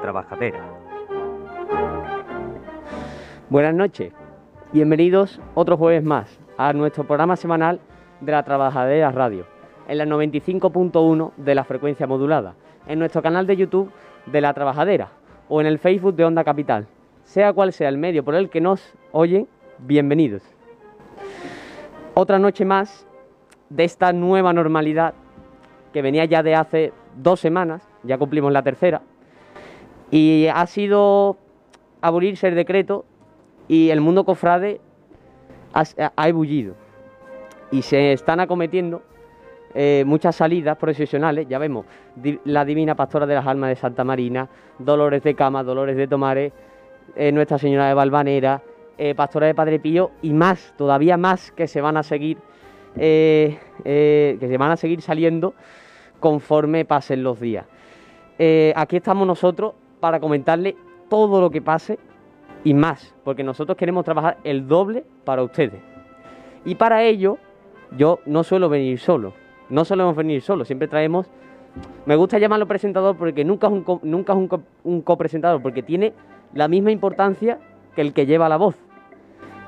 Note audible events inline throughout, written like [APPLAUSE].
Trabajadera. Buenas noches, bienvenidos otro jueves más a nuestro programa semanal de La Trabajadera Radio, en la 95.1 de la frecuencia modulada, en nuestro canal de YouTube de La Trabajadera o en el Facebook de Onda Capital. Sea cual sea el medio por el que nos oyen, bienvenidos. Otra noche más de esta nueva normalidad que venía ya de hace dos semanas, ya cumplimos la tercera, y ha sido abolirse el decreto y el mundo cofrade ha, ha ebullido y se están acometiendo eh, muchas salidas profesionales, ya vemos, la Divina Pastora de las Almas de Santa Marina, Dolores de Cama, Dolores de Tomares, eh, Nuestra Señora de Valvanera, eh, Pastora de Padre Pío y más, todavía más que se van a seguir, que se van a seguir saliendo conforme pasen los días. Aquí estamos nosotros para comentarle todo lo que pase y más, porque nosotros queremos trabajar el doble para ustedes. Y para ello, yo no suelo venir solo, no solemos venir solo, siempre traemos... Me gusta llamarlo presentador porque nunca es un, co- nunca es un, co- un copresentador, porque tiene la misma importancia que el que lleva la voz.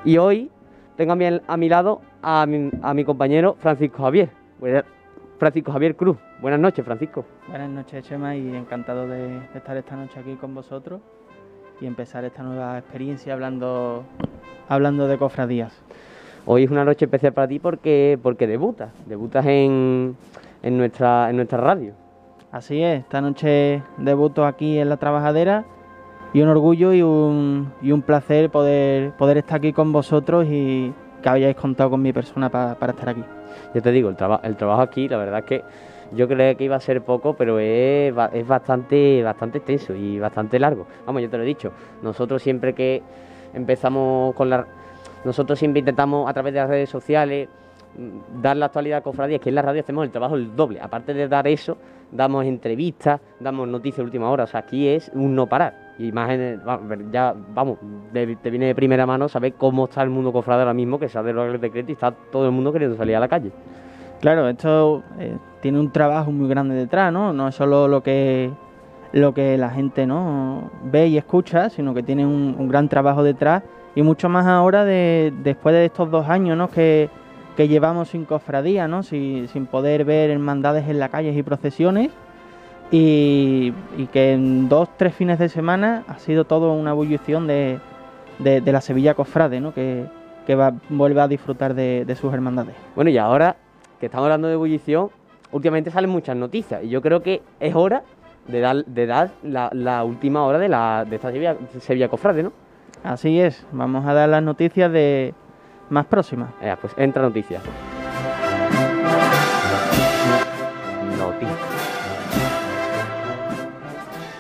Y hoy tengo a mi, a mi lado a mi, a mi compañero Francisco Javier, Francisco Javier Cruz. Buenas noches, Francisco. Buenas noches, Chema, y encantado de, de estar esta noche aquí con vosotros y empezar esta nueva experiencia hablando, hablando de cofradías. Hoy es una noche especial para ti porque, porque debutas, debutas en, en, nuestra, en nuestra radio. Así es, esta noche debuto aquí en La Trabajadera y un orgullo y un, y un placer poder, poder estar aquí con vosotros y que hayáis contado con mi persona pa- para estar aquí. Yo te digo, el, traba- el trabajo aquí, la verdad es que yo creía que iba a ser poco, pero es, es bastante, bastante extenso y bastante largo. Vamos, yo te lo he dicho, nosotros siempre que empezamos con la... Nosotros siempre intentamos a través de las redes sociales mm, dar la actualidad a cofradías, que en la radio hacemos el trabajo el doble. Aparte de dar eso, damos entrevistas, damos noticias de última hora. O sea, aquí es un no parar. Y más en ya, vamos, te viene de primera mano saber cómo está el mundo cofrade ahora mismo, que se ha derogado el decreto y está todo el mundo queriendo salir a la calle. Claro, esto eh, tiene un trabajo muy grande detrás, ¿no? No es solo lo que, lo que la gente ¿no? ve y escucha, sino que tiene un, gran trabajo detrás y mucho más ahora de, después de estos dos años ¿no? que, que llevamos sin cofradía, ¿no? sin, sin poder ver hermandades en las calles y procesiones y, que en dos, tres fines de semana ha sido todo una ebullición de, de, de la Sevilla Cofrade, ¿no? que, que va, vuelve a disfrutar de, de sus hermandades. Bueno, y ahora que estamos hablando de ebullición, últimamente salen muchas noticias y yo creo que es hora de dar, de dar la, la última hora de, la, de esta Sevilla, Sevilla Cofrade, ¿no? Así es, vamos a dar las noticias de más próximas. Eh, pues entra noticia. Noticia.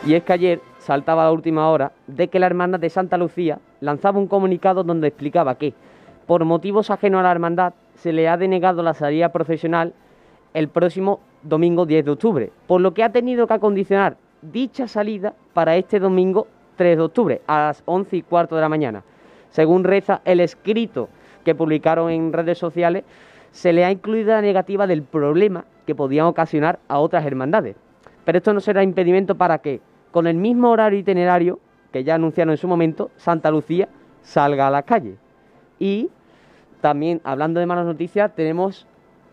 Y es que ayer saltaba la última hora de que la hermandad de Santa Lucía lanzaba un comunicado donde explicaba que, por motivos ajenos a la hermandad, se le ha denegado la salida procesional el próximo domingo 10 de octubre, por lo que ha tenido que acondicionar dicha salida para este domingo 3 de octubre a las 11 y cuarto de la mañana. Según reza el escrito que publicaron en redes sociales, se le ha incluido la negativa del problema que podían ocasionar a otras hermandades. Pero esto no será impedimento para que, con el mismo horario itinerario que ya anunciaron en su momento, Santa Lucía salga a la calle. Y también, hablando de malas noticias, tenemos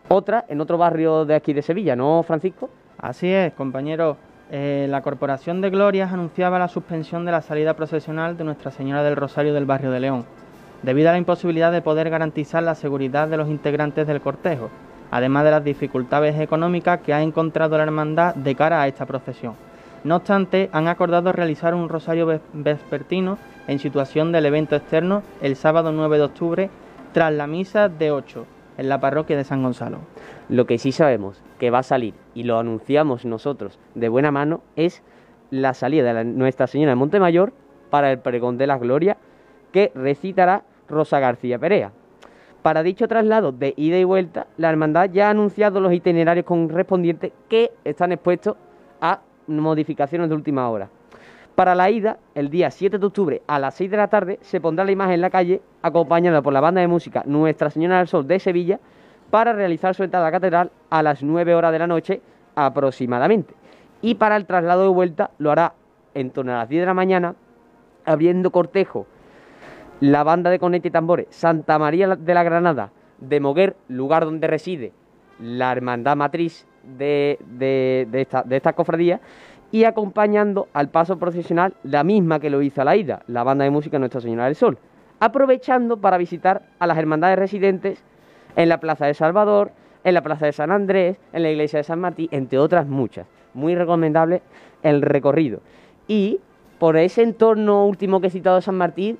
otra en otro barrio de aquí de Sevilla, ¿no, Francisco? Así es, compañero. Eh, la Corporación de Glorias anunciaba la suspensión de la salida procesional de Nuestra Señora del Rosario del barrio de León, debido a la imposibilidad de poder garantizar la seguridad de los integrantes del cortejo, además de las dificultades económicas que ha encontrado la hermandad de cara a esta procesión. No obstante, han acordado realizar un rosario ves- vespertino en situación del evento externo el sábado 9 de octubre tras la misa de 8 en la parroquia de San Gonzalo. Lo que sí sabemos que va a salir, y lo anunciamos nosotros de buena mano, es la salida de Nuestra Señora de Montemayor para el pregón de la Gloria que recitará Rosa García Perea. Para dicho traslado de ida y vuelta, la hermandad ya ha anunciado los itinerarios correspondientes que están expuestos a modificaciones de última hora. Para la ida, el día 7 de octubre a las 6 de la tarde, se pondrá la imagen en la calle acompañada por la banda de música Nuestra Señora del Sol de Sevilla para realizar su entrada a la catedral a las 9 horas de la noche aproximadamente. Y para el traslado de vuelta lo hará en torno a las 10 de la mañana, abriendo cortejo la banda de conete y tambores Santa María de la Granada de Moguer, lugar donde reside la hermandad matriz de, de, esta, de esta cofradía, y acompañando al paso procesional la misma que lo hizo a la ida, la banda de música Nuestra Señora del Sol, aprovechando para visitar a las hermandades residentes en la Plaza de Salvador, en la Plaza de San Andrés, en la Iglesia de San Martín, entre otras muchas. Muy recomendable el recorrido. Y por ese entorno último que he citado de San Martín,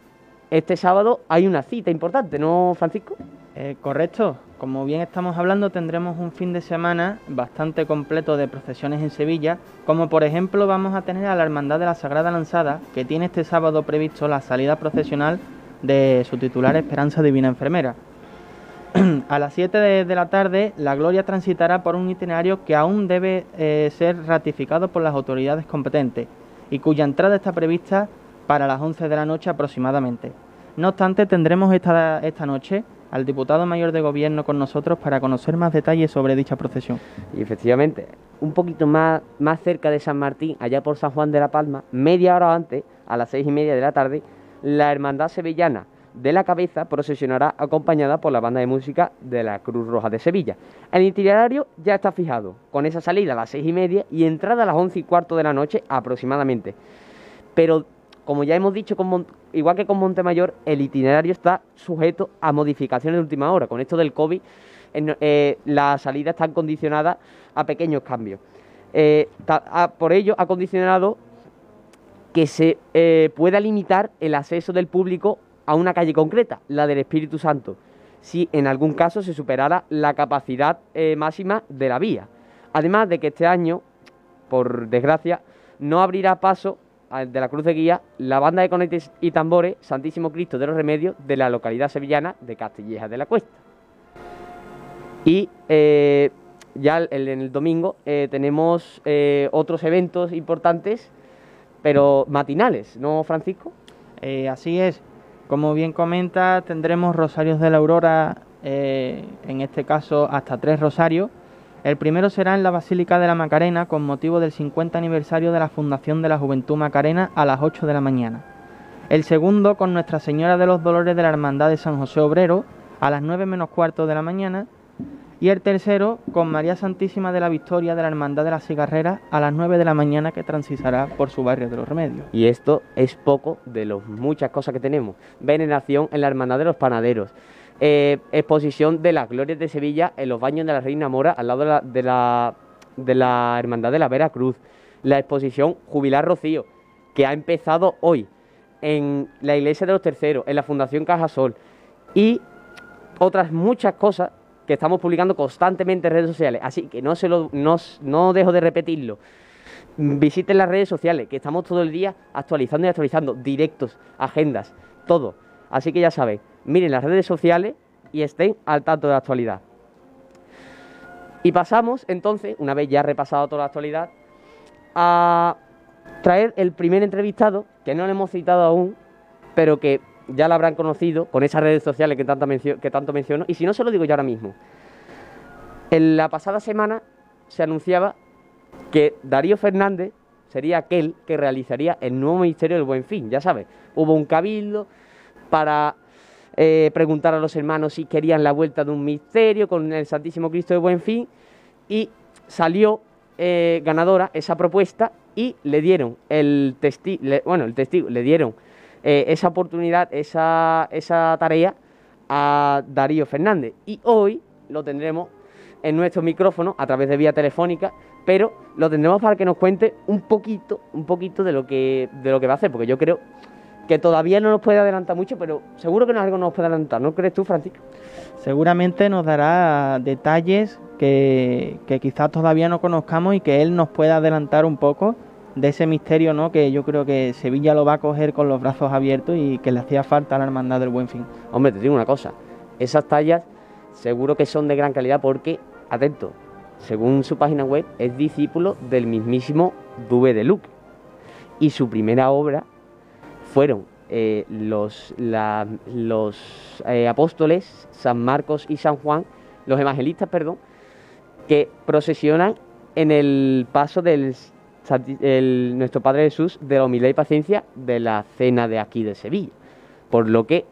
este sábado hay una cita importante, ¿no, Francisco? Eh, correcto. Como bien estamos hablando, tendremos un fin de semana bastante completo de procesiones en Sevilla, como por ejemplo vamos a tener a la Hermandad de la Sagrada Lanzada, que tiene este sábado previsto la salida procesional de su titular Esperanza Divina Enfermera. [CLEARS THROAT] a las 7 de, la tarde, la Gloria transitará por un itinerario que aún debe eh, ser ratificado por las autoridades competentes y cuya entrada está prevista para las 11 de la noche aproximadamente. No obstante, tendremos esta, esta noche al diputado mayor de gobierno con nosotros para conocer más detalles sobre dicha procesión. Y efectivamente, un poquito más, más cerca de San Martín, allá por San Juan de la Palma, media hora antes, a las seis y media de la tarde, la Hermandad Sevillana de la Cabeza procesionará acompañada por la banda de música de la Cruz Roja de Sevilla. El itinerario ya está fijado, con esa salida a las seis y media y entrada a las once y cuarto de la noche aproximadamente. Pero como ya hemos dicho, igual que con Montemayor, el itinerario está sujeto a modificaciones de última hora. Con esto del COVID, eh, las salidas están condicionadas a pequeños cambios. Eh, por ello, ha condicionado que se eh, pueda limitar el acceso del público a una calle concreta, la del Espíritu Santo, si en algún caso se superara la capacidad máxima de la vía. Además de que este año, por desgracia, no abrirá paso de la Cruz de Guía la banda de conetes y tambores Santísimo Cristo de los Remedios de la localidad sevillana de Castilleja de la Cuesta. Y eh, ya en el domingo eh, tenemos eh, otros eventos importantes, pero matinales, ¿no, Francisco? así es. Como bien comenta, tendremos Rosarios de la Aurora, en este caso hasta tres rosarios el primero será en la Basílica de la Macarena con motivo del 50 aniversario de la Fundación de la Juventud Macarena a las 8 de la mañana. El segundo con Nuestra Señora de los Dolores de la Hermandad de San José Obrero a las 9 menos cuarto de la mañana. Y el tercero con María Santísima de la Victoria de la Hermandad de las Cigarreras a las 9 de la mañana que transitará por su barrio de los Remedios. Y esto es poco de las muchas cosas que tenemos. Veneración en la Hermandad de los Panaderos. Eh, exposición de las glorias de Sevilla en los baños de la Reina Mora al lado de la, de la, Hermandad de la Vera Cruz. La exposición Jubilar Rocío, que ha empezado hoy en la Iglesia de los Terceros, en la Fundación Cajasol y otras muchas cosas que estamos publicando constantemente en redes sociales. Así que no, se lo, no, no dejo de repetirlo. Visiten las redes sociales, que estamos todo el día actualizando y actualizando, directos, agendas, todo. Así que ya sabéis, miren las redes sociales y estén al tanto de la actualidad. Y pasamos entonces, una vez ya repasado toda la actualidad, a traer el primer entrevistado, que no lo hemos citado aún, pero que ya lo habrán conocido con esas redes sociales que, que tanto menciono, y si no se lo digo yo ahora mismo. En la pasada semana se anunciaba que Darío Fernández sería aquel que realizaría el nuevo Ministerio del Buen Fin, ya sabes, hubo un cabildo para eh, preguntar a los hermanos si querían la vuelta de un misterio con el Santísimo Cristo de Buen Fin y salió eh, ganadora esa propuesta y le dieron el testigo, bueno, el testigo, le dieron eh, esa oportunidad, esa, esa tarea a Darío Fernández. Y hoy lo tendremos en nuestro micrófono a través de vía telefónica, pero lo tendremos para que nos cuente un poquito, un poquito de lo que, de lo que va a hacer, porque yo creo que todavía no nos puede adelantar mucho, pero seguro que algo nos puede adelantar, ¿no crees tú, Francisco? Seguramente nos dará detalles que, quizás todavía no conozcamos y que él nos pueda adelantar un poco de ese misterio, ¿no? Que yo creo que Sevilla lo va a coger con los brazos abiertos y que le hacía falta a la hermandad del Buen Fin. Hombre, te digo una cosa, esas tallas seguro que son de gran calidad porque, atento, según su página web, es discípulo del mismísimo Dube de Luc. Y su primera obra fueron eh, los, los eh, apóstoles, San Marcos y San Juan, los evangelistas, perdón, que procesionan en el paso del nuestro Padre Jesús de la humildad y paciencia de la cena de aquí de Sevilla. Por lo que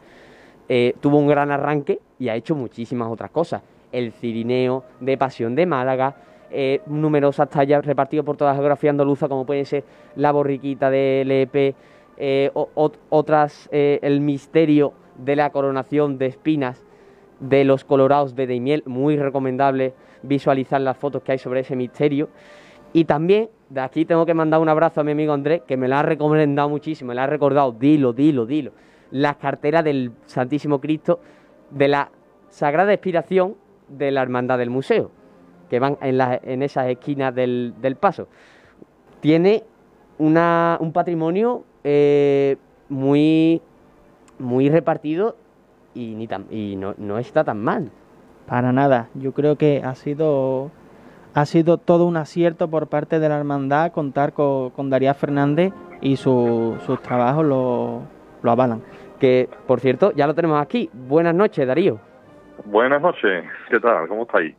eh, tuvo un gran arranque y ha hecho muchísimas otras cosas. El Cirineo de Pasión de Málaga, numerosas tallas repartidas por toda la geografía andaluza, como puede ser la borriquita de Lepe, eh, otras, el misterio de la coronación de espinas de los colorados de Deimiel, muy recomendable visualizar las fotos que hay sobre ese misterio. Y también de aquí tengo que mandar un abrazo a mi amigo Andrés, que me la ha recomendado muchísimo, me la ha recordado, dilo, dilo, dilo, las carteras del Santísimo Cristo de la Sagrada Inspiración de la Hermandad del Museo, que van en, en esas esquinas del, paso. Tiene una, un patrimonio eh, muy, muy repartido y, ni tan, y no, no está tan mal. Para nada, yo creo que ha sido ha sido todo un acierto por parte de la hermandad contar con, con Daría Fernández y sus trabajos lo, lo, avalan. Que, por cierto, ya lo tenemos aquí. Buenas noches, Darío. Buenas noches, ¿qué tal? ¿Cómo estáis?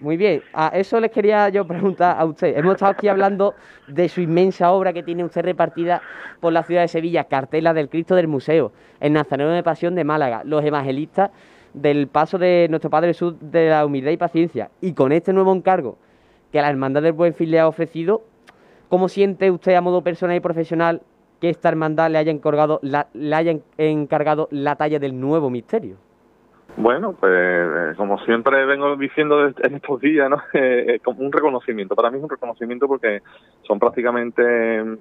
Muy bien, a eso les quería yo preguntar a usted. Hemos estado aquí hablando de su inmensa obra que tiene usted repartida por la ciudad de Sevilla, Cartela del Cristo del Museo, el Nazareno de Pasión de Málaga, los evangelistas del paso de nuestro Padre Jesús de la humildad y paciencia. Y con este nuevo encargo que la Hermandad del Buen Fin le ha ofrecido. ¿Cómo siente usted a modo personal y profesional que esta hermandad le haya encargado la, le haya encargado la talla del nuevo misterio? Bueno, pues eh, como siempre vengo diciendo en estos días, ¿no? [LAUGHS] Eh, como un reconocimiento. Para mí es un reconocimiento porque son prácticamente mm,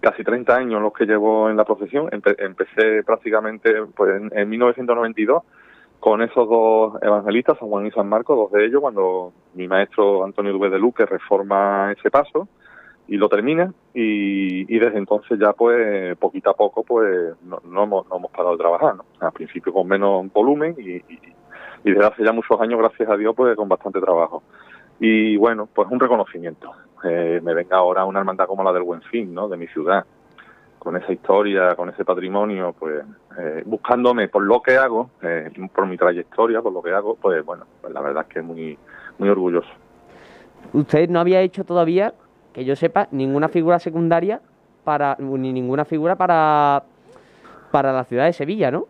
casi 30 años los que llevo en la profesión. empecé prácticamente pues, en, en 1992 con esos dos evangelistas, San Juan y San Marcos, dos de ellos, cuando mi maestro Antonio Duve de Luque reforma ese paso y lo termina, y, desde entonces ya pues poquito a poco pues no, hemos, no hemos, parado de trabajar, ¿no? Al principio con menos volumen y, y, desde hace ya muchos años, gracias a Dios, pues con bastante trabajo. Y bueno, pues un reconocimiento. Eh, me venga ahora una hermandad como la del Buen Fin, ¿no? De mi ciudad, con esa historia, con ese patrimonio, pues eh, buscándome por lo que hago, eh, por mi trayectoria, por lo que hago, pues bueno, pues la verdad es que muy, muy orgulloso. Usted no había hecho todavía, que yo sepa, ninguna figura secundaria para, ni ninguna figura para, para la ciudad de Sevilla, ¿no?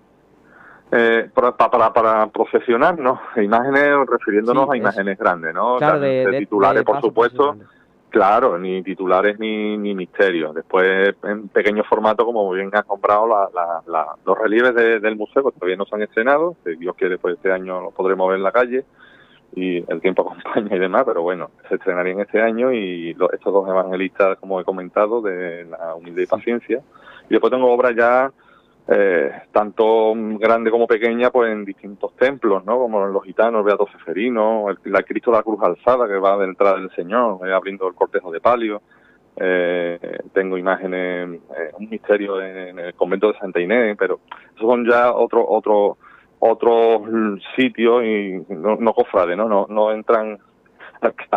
Eh, para, para, para procesionar, ¿no? Imágenes, refiriéndonos a imágenes grandes, ¿no? Claro, de, titulares, por supuesto. Claro, ni titulares ni, ni misterios. Después, en pequeño formato, como bien has comprado, la, los relieves del museo, todavía no se han estrenado. Si Dios quiere, pues este año los podremos ver en la calle y el tiempo acompaña y demás, pero bueno, se estrenarían este año y estos dos evangelistas, como he comentado, de la humildad y paciencia. Y después tengo obras ya eh, tanto grande como pequeña, pues en distintos templos, ¿no? Como los gitanos, Beato Seferino, el, la Cristo de la Cruz Alzada, que va de entrada del Señor, eh, abriendo el cortejo de palio. Eh, tengo imágenes, eh, un misterio en, el convento de Santa Inés, pero esos son ya otros otro, otros sitios y no, no cofrades, ¿no? No, no entran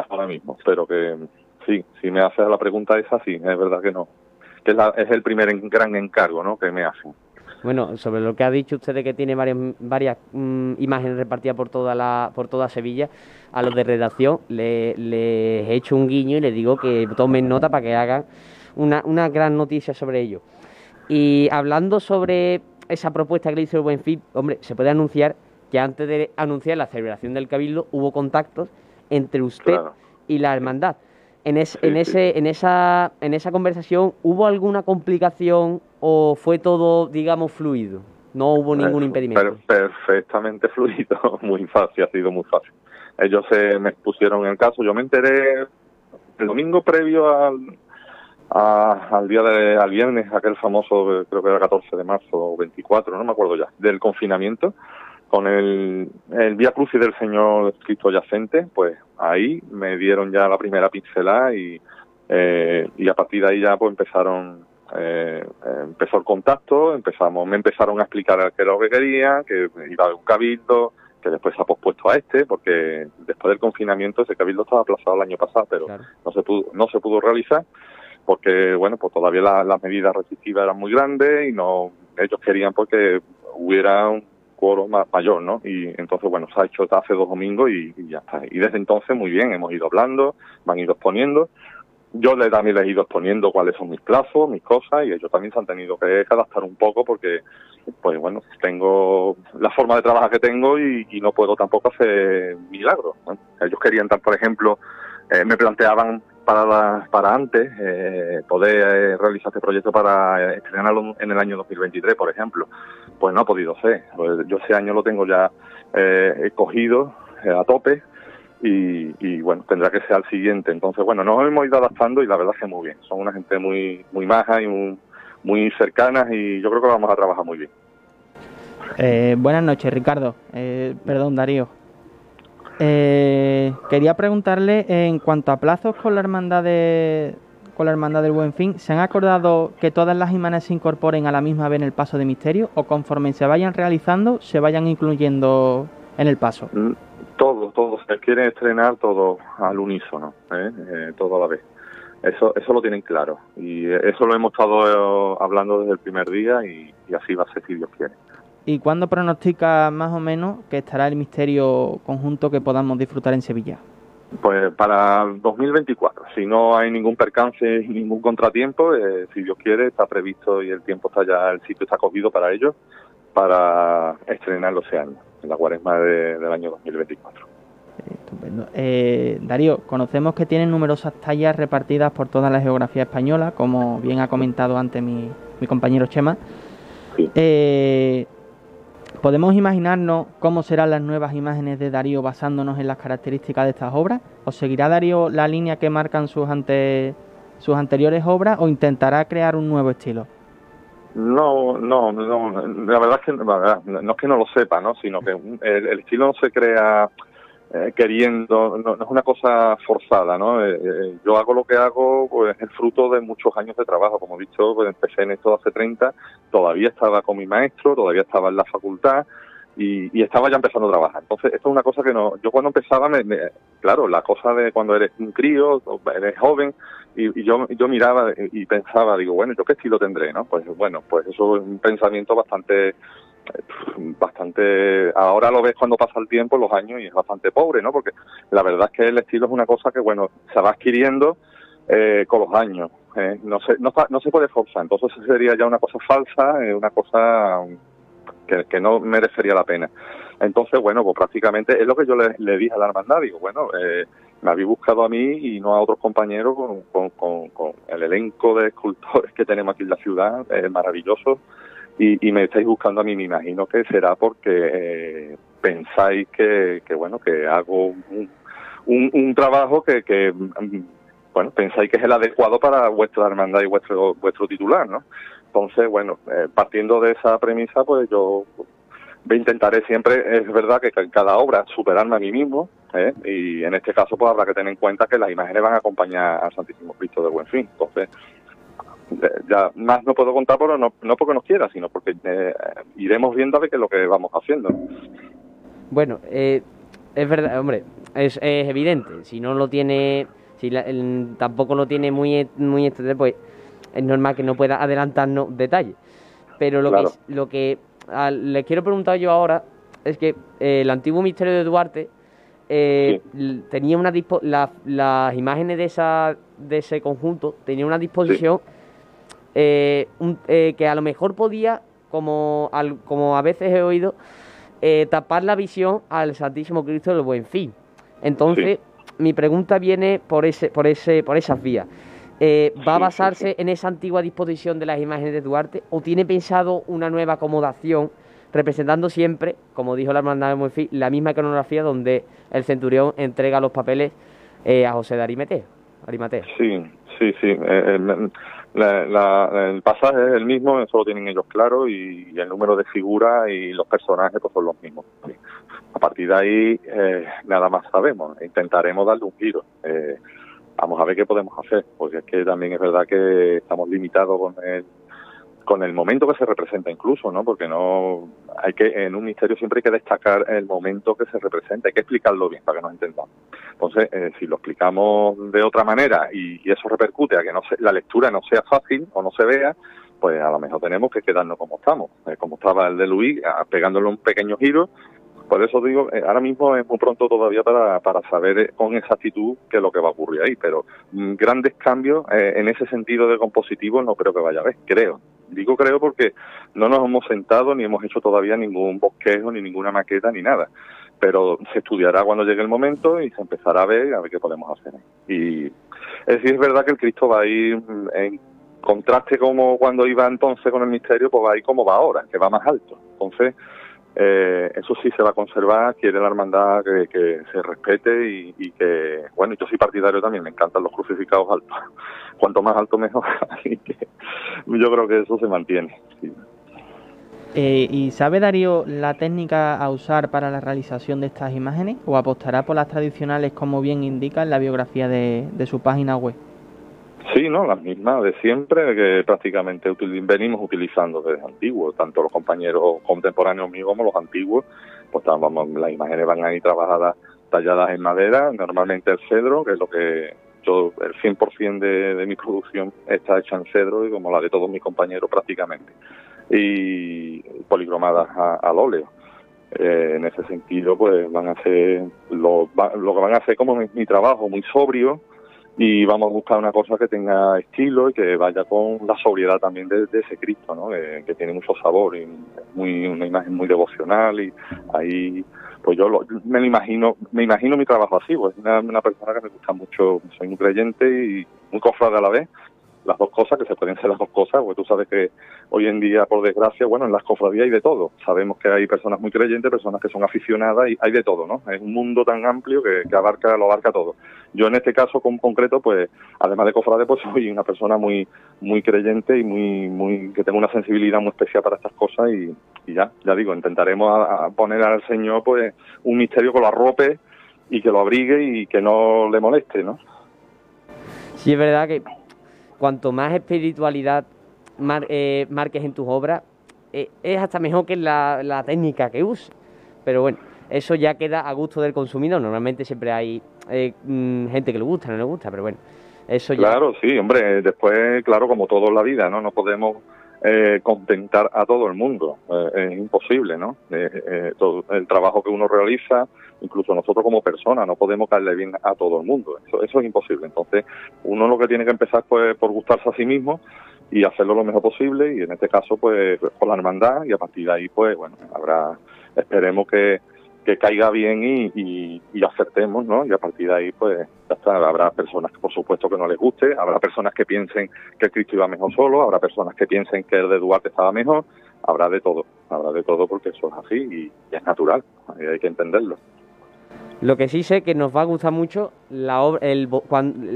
ahora mismo, pero que sí, si me haces la pregunta esa, sí, es verdad que no. Que es, el primer gran encargo, ¿no? Que me hacen. Bueno, sobre lo que ha dicho usted de que tiene varias, varias mm, imágenes repartidas por toda la, por toda Sevilla, a los de redacción les le he hecho un guiño y les digo que tomen nota para que hagan una, una gran noticia sobre ello. Y hablando sobre esa propuesta que le hizo el Buen Fin, hombre, se puede anunciar que antes de anunciar la celebración del Cabildo hubo contactos entre usted y la hermandad. En, en, ese, en, esa, en esa conversación, ¿hubo alguna complicación o fue todo, digamos, fluido? No hubo ningún impedimento. perfectamente [LAUGHS] fluido, muy fácil, ha sido muy fácil. Ellos se me pusieron en el caso, yo me enteré el domingo previo al, al día de, al viernes, aquel famoso, creo que era 14 de marzo o 24, no me acuerdo ya, del confinamiento, con el, el Vía Crucis del Señor Cristo Yacente, pues ahí me dieron ya la primera pincelada y, eh, y a partir de ahí ya pues empezaron eh, empezó el contacto, empezamos, me empezaron a explicar qué era lo que quería, que iba a haber un cabildo, que después se ha pospuesto a este, porque después del confinamiento ese cabildo estaba aplazado el año pasado, pero no se pudo, no se pudo realizar, porque bueno, pues todavía las medidas restrictivas eran muy grandes y no, ellos querían porque hubiera un cuoro mayor, ¿no? Y entonces, bueno, se ha hecho hace dos domingos y, ya está. Y desde entonces, muy bien, hemos ido hablando, me han ido exponiendo yo también les he ido exponiendo cuáles son mis plazos, mis cosas, y ellos también se han tenido que adaptar un poco porque, pues bueno, tengo la forma de trabajar que tengo y, no puedo tampoco hacer milagros. Ellos querían, por ejemplo, eh, me planteaban para, para antes eh, poder eh, realizar este proyecto para estrenarlo en el año 2023, por ejemplo. Pues no ha podido ser. Pues yo ese año lo tengo ya eh, cogido a tope y, bueno, tendrá que ser al siguiente. Entonces, bueno, nos hemos ido adaptando y la verdad es que muy bien. Son una gente muy, muy maja y muy, muy cercanas y yo creo que vamos a trabajar muy bien. Eh, buenas noches, Ricardo. Eh, perdón, Darío. Eh, quería preguntarle en cuanto a plazos con la hermandad de con la hermandad del Buen Fin, ¿se han acordado que todas las imanes se incorporen a la misma vez en el paso de misterio o conforme se vayan realizando se vayan incluyendo en el paso? Mm, todo, todo, se quiere estrenar todo al unísono, ¿eh? Eh, todo a la vez. Eso, eso lo tienen claro y eso lo hemos estado eh, hablando desde el primer día y, así va a ser si Dios quiere. ¿Y cuándo pronostica más o menos que estará el misterio conjunto que podamos disfrutar en Sevilla? Pues para 2024, si no hay ningún percance ningún contratiempo, si Dios quiere, está previsto y el tiempo está ya, el sitio está cogido para ello, para estrenarlo ese año en la cuaresma del año 2024. Estupendo. Eh, Darío, conocemos que tienen numerosas tallas repartidas por toda la geografía española, como bien ha comentado antes mi, compañero Chema. Eh, ¿Podemos imaginarnos cómo serán las nuevas imágenes de Darío basándonos en las características de estas obras? ¿O seguirá Darío la línea que marcan sus, ante, sus anteriores obras o intentará crear un nuevo estilo? No, no, no, la verdad es que no es que no lo sepa, ¿no? sino que el, estilo no se crea eh, queriendo, no, es una cosa forzada, ¿no? Eh, eh, yo hago lo que hago, pues es el fruto de muchos años de trabajo, como he dicho, pues empecé en esto hace 30, todavía estaba con mi maestro, todavía estaba en la facultad, y, estaba ya empezando a trabajar. Entonces, esto es una cosa que no. Yo cuando empezaba, me, claro, la cosa de cuando eres un crío, eres joven, y, yo, yo miraba y pensaba, digo, bueno, ¿yo qué estilo tendré? no Pues bueno, pues eso es un pensamiento bastante bastante ahora lo ves cuando pasa el tiempo los años y es bastante pobre no porque la verdad es que el estilo es una cosa que bueno se va adquiriendo eh, con los años eh, no se no, se puede forzar. Entonces sería ya una cosa falsa eh, una cosa que, no merecería la pena. Entonces, bueno, pues prácticamente es lo que yo le, dije a la hermandad, digo, bueno, eh, me habéis buscado a mí y no a otros compañeros con, con, el elenco de escultores que tenemos aquí en la ciudad, maravilloso, y, me estáis buscando a mí, me imagino que será porque eh, pensáis que, que, bueno, que hago un, un, trabajo que, que, bueno, pensáis que es el adecuado para vuestra hermandad y vuestro, vuestro titular, ¿no? Entonces, bueno, eh, partiendo de esa premisa, pues yo intentaré siempre, es verdad que en cada obra superarme a mí mismo, ¿eh? y en este caso pues habrá que tener en cuenta que las imágenes van a acompañar al Santísimo Cristo de Buen Fin. Entonces, ya más no puedo contar, pero no, no porque nos quiera, sino porque eh, iremos viendo a ver qué es lo que vamos haciendo. Bueno, es verdad, hombre, es, evidente, si no lo tiene, si tampoco lo tiene muy, muy pues es normal que no pueda adelantarnos detalles. Pero lo que, lo que les quiero preguntar yo ahora es que eh, el antiguo misterio de Duarte eh, tenía una las imágenes de esa de ese conjunto tenía una disposición eh, que a lo mejor podía como como a veces he oído tapar la visión al Santísimo Cristo del Buen Fin entonces mi pregunta viene por ese por ese por esas vías eh, ¿Va a basarse en esa antigua disposición de las imágenes de Duarte o tiene pensado una nueva acomodación representando siempre, como dijo la hermandad de Muefi, la misma iconografía donde el centurión entrega los papeles eh, a José de Arimatea? Sí, sí, sí. Eh, el pasaje es el mismo, eso lo tienen ellos claro y, el número de figuras y los personajes pues son los mismos. A partir de ahí nada más sabemos, intentaremos darle un giro vamos a ver qué podemos hacer, porque es que también es verdad que estamos limitados con el con el momento que se representa incluso, ¿no? Porque no hay que en un misterio siempre hay que destacar el momento que se representa, hay que explicarlo bien para que nos entendamos. Entonces, eh, si lo explicamos de otra manera y, eso repercute a que no la lectura no sea fácil o no se vea, pues a lo mejor tenemos que quedarnos como estamos, eh, como estaba el de Luis, pegándole un pequeño giro Por eso digo, eh, ahora mismo es muy pronto todavía para, para saber eh, con exactitud qué es lo que va a ocurrir ahí, pero mm, grandes cambios en ese sentido de compositivo no creo que vaya a haber, creo. Digo creo porque no nos hemos sentado ni hemos hecho todavía ningún bosquejo, ni ninguna maqueta, ni nada. Pero se estudiará cuando llegue el momento y se empezará a ver a ver qué podemos hacer. Y es decir, es verdad que el Cristo va a ir en contraste como cuando iba entonces con el misterio, pues va a ir como va ahora, que va más alto. Entonces, eh, eso sí se va a conservar, quiere la hermandad que, se respete y, que, bueno, yo soy partidario también, me encantan los crucificados altos. [LAUGHS] Cuanto más alto mejor, [LAUGHS] así que yo creo que eso se mantiene. Eh, ¿Y sabe Darío la técnica a usar para la realización de estas imágenes o apostará por las tradicionales como bien indica en la biografía de, su página web? Sí, no, las mismas de siempre que prácticamente venimos utilizando desde antiguo, tanto los compañeros contemporáneos míos como los antiguos, pues vamos, las imágenes van ahí trabajadas, talladas en madera, normalmente el cedro, que es lo que yo, el 100% de, de mi producción está hecha en cedro y como la de todos mis compañeros prácticamente y policromadas al óleo. Eh, en ese sentido, pues van a hacer lo, lo que van a hacer como mi, trabajo muy sobrio y vamos a buscar una cosa que tenga estilo y que vaya con la sobriedad también de, ese Cristo, ¿no? Que, tiene mucho sabor y muy una imagen muy devocional y ahí pues yo me lo imagino me imagino mi trabajo así pues una, una persona que me gusta mucho soy muy creyente y muy cofrade a la vez las dos cosas, que se pueden ser las dos cosas, porque tú sabes que hoy en día, por desgracia, bueno, en las cofradías hay de todo. Sabemos que hay personas muy creyentes, personas que son aficionadas, y hay de todo, ¿no? Es un mundo tan amplio que, abarca, lo abarca todo. Yo en este caso, con concreto, pues, además de cofrade, pues [LAUGHS] soy una persona muy, muy creyente y muy, muy, que tengo una sensibilidad muy especial para estas cosas y, ya, ya digo, intentaremos poner al Señor, pues, un misterio que lo arrope y que lo abrigue y que no le moleste, ¿no? Sí, es verdad que cuanto más espiritualidad eh, marques en tus obras, eh, es hasta mejor que la, técnica que uses. Pero bueno, eso ya queda a gusto del consumidor. Normalmente siempre hay eh, mm, gente que le gusta, no le gusta, pero bueno, eso ya... Claro, sí, hombre, después, claro, como todo en la vida, ¿no? No podemos contentar a todo el mundo, es imposible, ¿no? todo el trabajo que uno realiza incluso nosotros como personas no podemos caerle bien a todo el mundo, eso, eso es imposible. Entonces, uno lo que tiene que empezar pues por gustarse a sí mismo y hacerlo lo mejor posible y en este caso pues con la hermandad y a partir de ahí pues bueno, habrá, esperemos que, que caiga bien y, y, acertemos, ¿no? Y a partir de ahí, pues, ya está. Habrá personas que, por supuesto, que no les guste, habrá personas que piensen que Cristo iba mejor solo, habrá personas que piensen que el de Duarte estaba mejor, habrá de todo, habrá de todo porque eso es así y, y es natural, hay que entenderlo. Lo que sí sé que nos va a gustar mucho la el,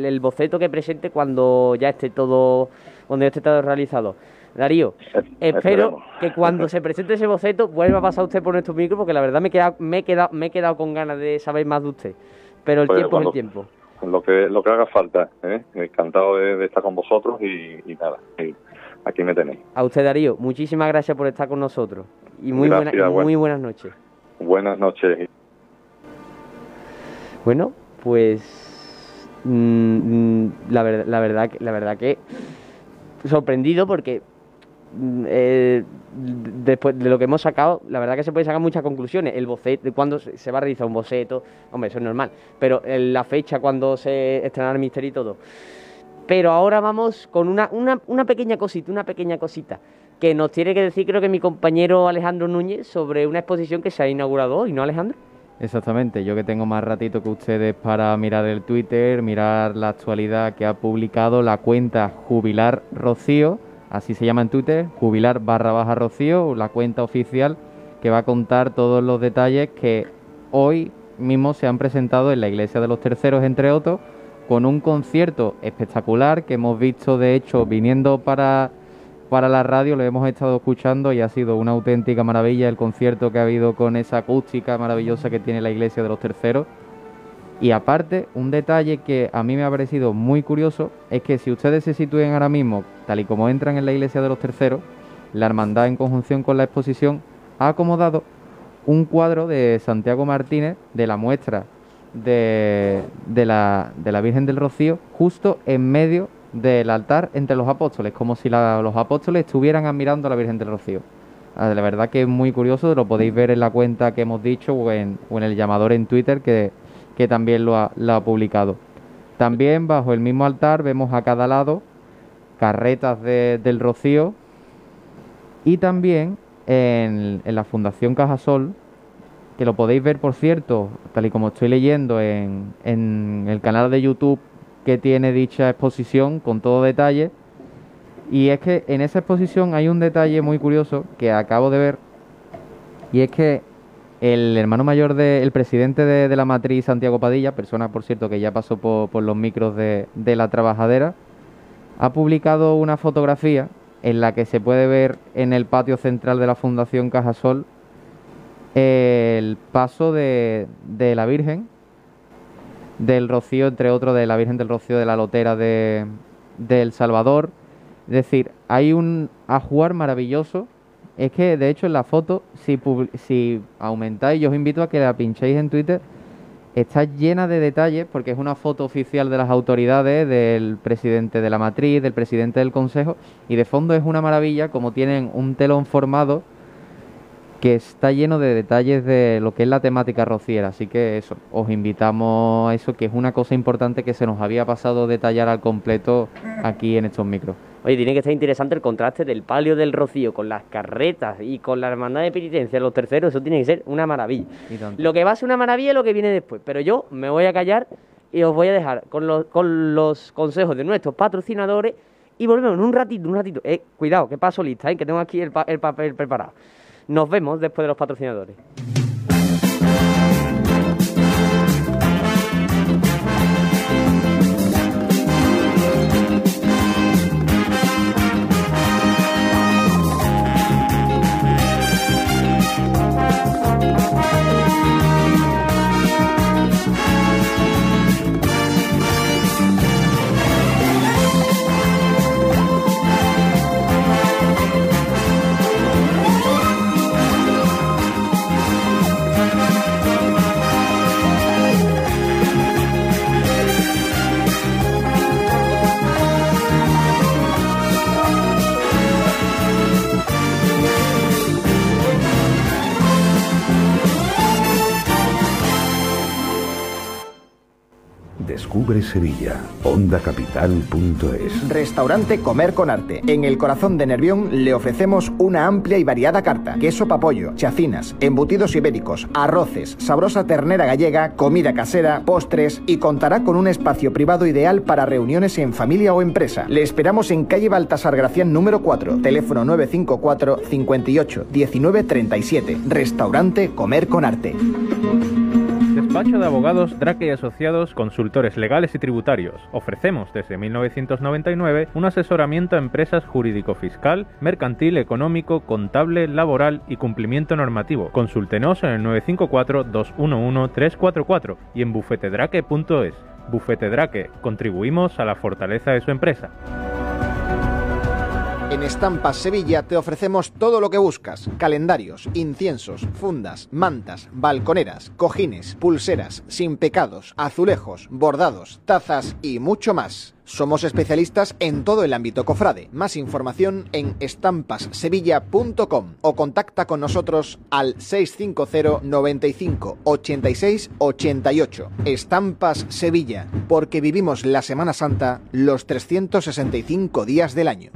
el boceto que presente cuando ya esté todo, cuando ya esté todo realizado. Darío, [LAUGHS] espero que cuando se presente ese boceto vuelva a pasar usted por nuestro micro, porque la verdad me he quedado, me he quedado, me he quedado con ganas de saber más de usted. Pero el pues tiempo es el tiempo. Lo que, lo que haga falta, ¿eh? encantado de, estar con vosotros y, nada, aquí me tenéis. A usted, Darío, muchísimas gracias por estar con nosotros y muy, muy buenas noches. Buenas noches. Bueno, pues mm, mm, la, verdad, la, verdad, la verdad que sorprendido porque mm, eh, después de lo que hemos sacado, la verdad que se puede sacar muchas conclusiones. El boceto, cuando se va a realizar un boceto, hombre, eso es normal, pero la fecha cuando se estrenará el misterio y todo. Pero ahora vamos con una, una, una pequeña cosita, una pequeña cosita que nos tiene que decir, creo que mi compañero Alejandro Núñez, sobre una exposición que se ha inaugurado hoy, ¿no, Alejandro? Exactamente, yo que tengo más ratito que ustedes para mirar el Twitter, mirar la actualidad que ha publicado la cuenta Jubilar Rocío, así se llama en Twitter, Jubilar barra baja Rocío, la cuenta oficial que va a contar todos los detalles que hoy mismo se han presentado en la Iglesia de los Terceros, entre otros, con un concierto espectacular que hemos visto, de hecho, viniendo para para la radio, lo hemos estado escuchando y ha sido una auténtica maravilla el concierto que ha habido con esa acústica maravillosa que tiene la iglesia de los terceros. Y aparte, un detalle que a mí me ha parecido muy curioso es que si ustedes se sitúen ahora mismo, tal y como entran en la iglesia de los terceros, la hermandad en conjunción con la exposición ha acomodado un cuadro de Santiago Martínez de la muestra de, la, de la Virgen del Rocío justo en medio del altar entre los apóstoles, como si los apóstoles estuvieran admirando a la Virgen del Rocío. Ah, la verdad que es muy curioso, lo podéis ver en la cuenta que hemos dicho o en, el llamador en Twitter que, también lo ha, publicado. También bajo el mismo altar vemos a cada lado carretas del Rocío y también en, la Fundación Cajasol, que lo podéis ver por cierto, tal y como estoy leyendo en, en el canal de YouTube que tiene dicha exposición con todo detalle. Y es que en esa exposición hay un detalle muy curioso que acabo de ver. Y es que el hermano mayor del presidente de, la matriz, Santiago Padilla, persona por cierto que ya pasó por, los micros de, de, la trabajadera, ha publicado una fotografía en la que se puede ver en el patio central de la Fundación Cajasol el paso de, de la Virgen del Rocío, entre otros de la Virgen del Rocío de la Lotera de, El Salvador. Es decir, hay un ajuar maravilloso. Es que, de hecho, en la foto, si, si aumentáis, yo os invito a que la pinchéis en Twitter, está llena de detalles, porque es una foto oficial de las autoridades, del presidente de la matriz, del presidente del consejo, y de fondo es una maravilla, como tienen un telón formado que está lleno de detalles de lo que es la temática rociera. Así que eso, os invitamos a eso, que es una cosa importante que se nos había pasado detallar al completo aquí en estos micros. Oye, tiene que estar interesante el contraste del palio del rocío con las carretas y con la hermandad de penitencia, los terceros, eso tiene que ser una maravilla. Lo que va a ser una maravilla es lo que viene después, pero yo me voy a callar y os voy a dejar con los, con los consejos de nuestros patrocinadores y volvemos en un ratito, un ratito. Eh, cuidado, que paso lista, eh, que tengo aquí el, el papel preparado. Nos vemos después de los patrocinadores. Descubre Sevilla. OndaCapital.es. Restaurante Comer con Arte. En el corazón de Nervión le ofrecemos una amplia y variada carta. Queso papollo, chacinas, embutidos ibéricos, arroces, sabrosa ternera gallega, comida casera, postres y contará con un espacio privado ideal para reuniones en familia o empresa. Le esperamos en calle Baltasar Gracián número 4, teléfono 954 58 19 37. Restaurante Comer con Arte. Despacho de abogados Drake y Asociados, consultores legales y tributarios. Ofrecemos desde 1999 un asesoramiento a empresas jurídico-fiscal, mercantil, económico, contable, laboral y cumplimiento normativo. Consúltenos en el 954-211-344 y en bufetedrake.es. Bufete Drake, contribuimos a la fortaleza de su empresa. En Estampas Sevilla te ofrecemos todo lo que buscas. Calendarios, inciensos, fundas, mantas, balconeras, cojines, pulseras, sin pecados, azulejos, bordados, tazas y mucho más. Somos especialistas en todo el ámbito cofrade. Más información en estampassevilla.com o contacta con nosotros al 650 95 86 88. Estampas Sevilla, porque vivimos la Semana Santa los 365 días del año.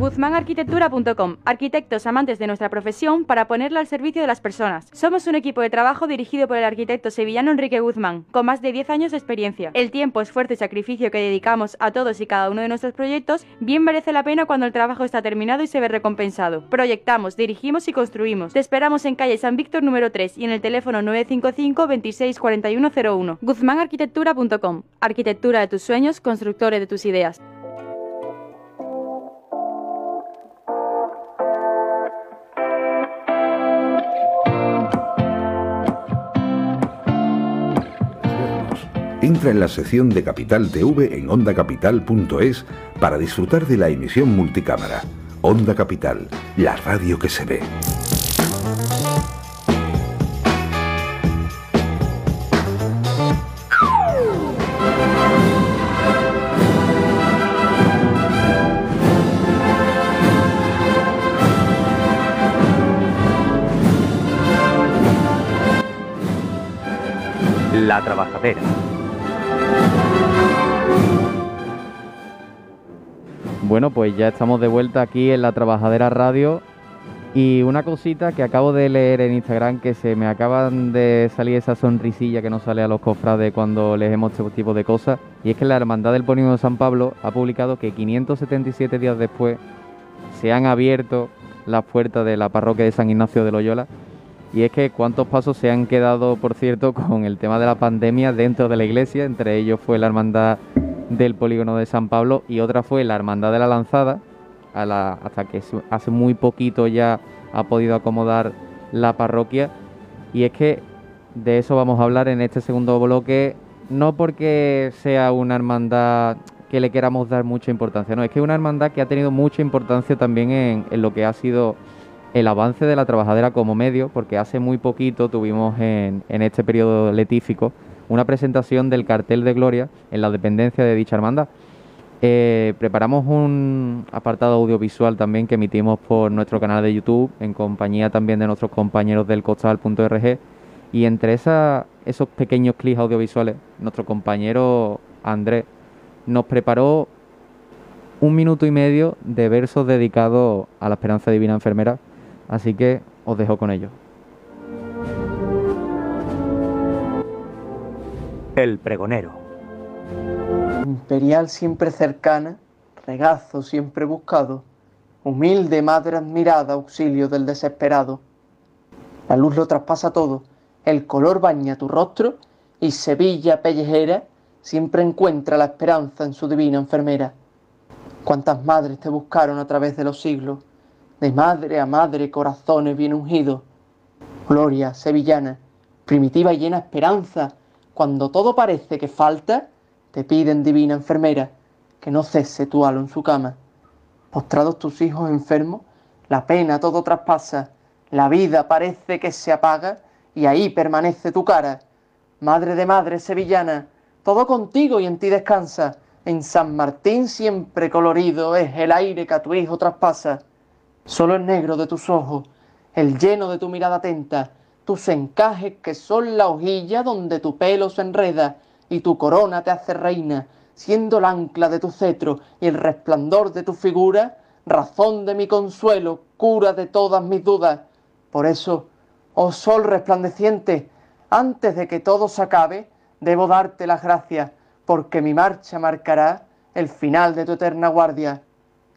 GuzmánArquitectura.com, arquitectos amantes de nuestra profesión para ponerla al servicio de las personas. Somos un equipo de trabajo dirigido por el arquitecto sevillano Enrique Guzmán, con más de 10 años de experiencia. El tiempo, esfuerzo y sacrificio que dedicamos a todos y cada uno de nuestros proyectos bien merece la pena cuando el trabajo está terminado y se ve recompensado. Proyectamos, dirigimos y construimos. Te esperamos en calle San Víctor número 3 y en el teléfono 955 26 4101. GuzmánArquitectura.com, arquitectura de tus sueños, constructores de tus ideas. entra en la sección de Capital TV en ondacapital.es para disfrutar de la emisión multicámara. Onda Capital, la radio que se ve. La trabajadera. Bueno, pues ya estamos de vuelta aquí en La Trabajadera Radio y una cosita que acabo de leer en Instagram que se me acaban de salir esa sonrisilla que nos sale a los cofrades cuando leemos este tipo de cosas. Y es que la Hermandad del Pónimo de San Pablo ha publicado que 577 días después se han abierto las puertas de la parroquia de San Ignacio de Loyola. Y es que cuántos pasos se han quedado, por cierto, [LAUGHS] con el tema de la pandemia dentro de la iglesia. Entre ellos fue la Hermandad del Polígono de San Pablo y otra fue la Hermandad de la Lanzada, hasta que hace muy poquito ya ha podido acomodar la parroquia. Y es que de eso vamos a hablar en este segundo bloque, no porque sea una hermandad que le queramos dar mucha importancia, no, es que es una hermandad que ha tenido mucha importancia también en, en lo que ha sido el avance de la trabajadera como medio, porque hace muy poquito tuvimos en, en este periodo letífico una presentación del cartel de Gloria en la dependencia de dicha hermandad. Eh, preparamos un apartado audiovisual también que emitimos por nuestro canal de YouTube en compañía también de nuestros compañeros del costal.org y entre esos pequeños clics audiovisuales nuestro compañero Andrés nos preparó un minuto y medio de versos dedicados a la esperanza divina enfermera así que os dejo con ello. El pregonero imperial siempre cercana, regazo siempre buscado, humilde madre admirada, auxilio del desesperado. La luz lo traspasa todo, el color baña tu rostro y Sevilla pellejera siempre encuentra la esperanza en su divina enfermera. Cuántas madres te buscaron a través de los siglos, de madre a madre corazones bien ungidos. Gloria sevillana, primitiva y llena esperanza, cuando todo parece que falta, te piden, divina enfermera, que no cese tu halo en su cama. Postrados tus hijos enfermos, la pena todo traspasa, la vida parece que se apaga y ahí permanece tu cara. Madre de madre sevillana, todo contigo y en ti descansa. En San Martín siempre colorido es el aire que a tu hijo traspasa. Solo el negro de tus ojos, el lleno de tu mirada atenta, tus encajes que son la hojilla donde tu pelo se enreda, y tu corona te hace reina, siendo el ancla de tu cetro y el resplandor de tu figura, razón de mi consuelo, cura de todas mis dudas. Por eso, oh sol resplandeciente, antes de que todo se acabe, debo darte las gracias, porque mi marcha marcará el final de tu eterna guardia.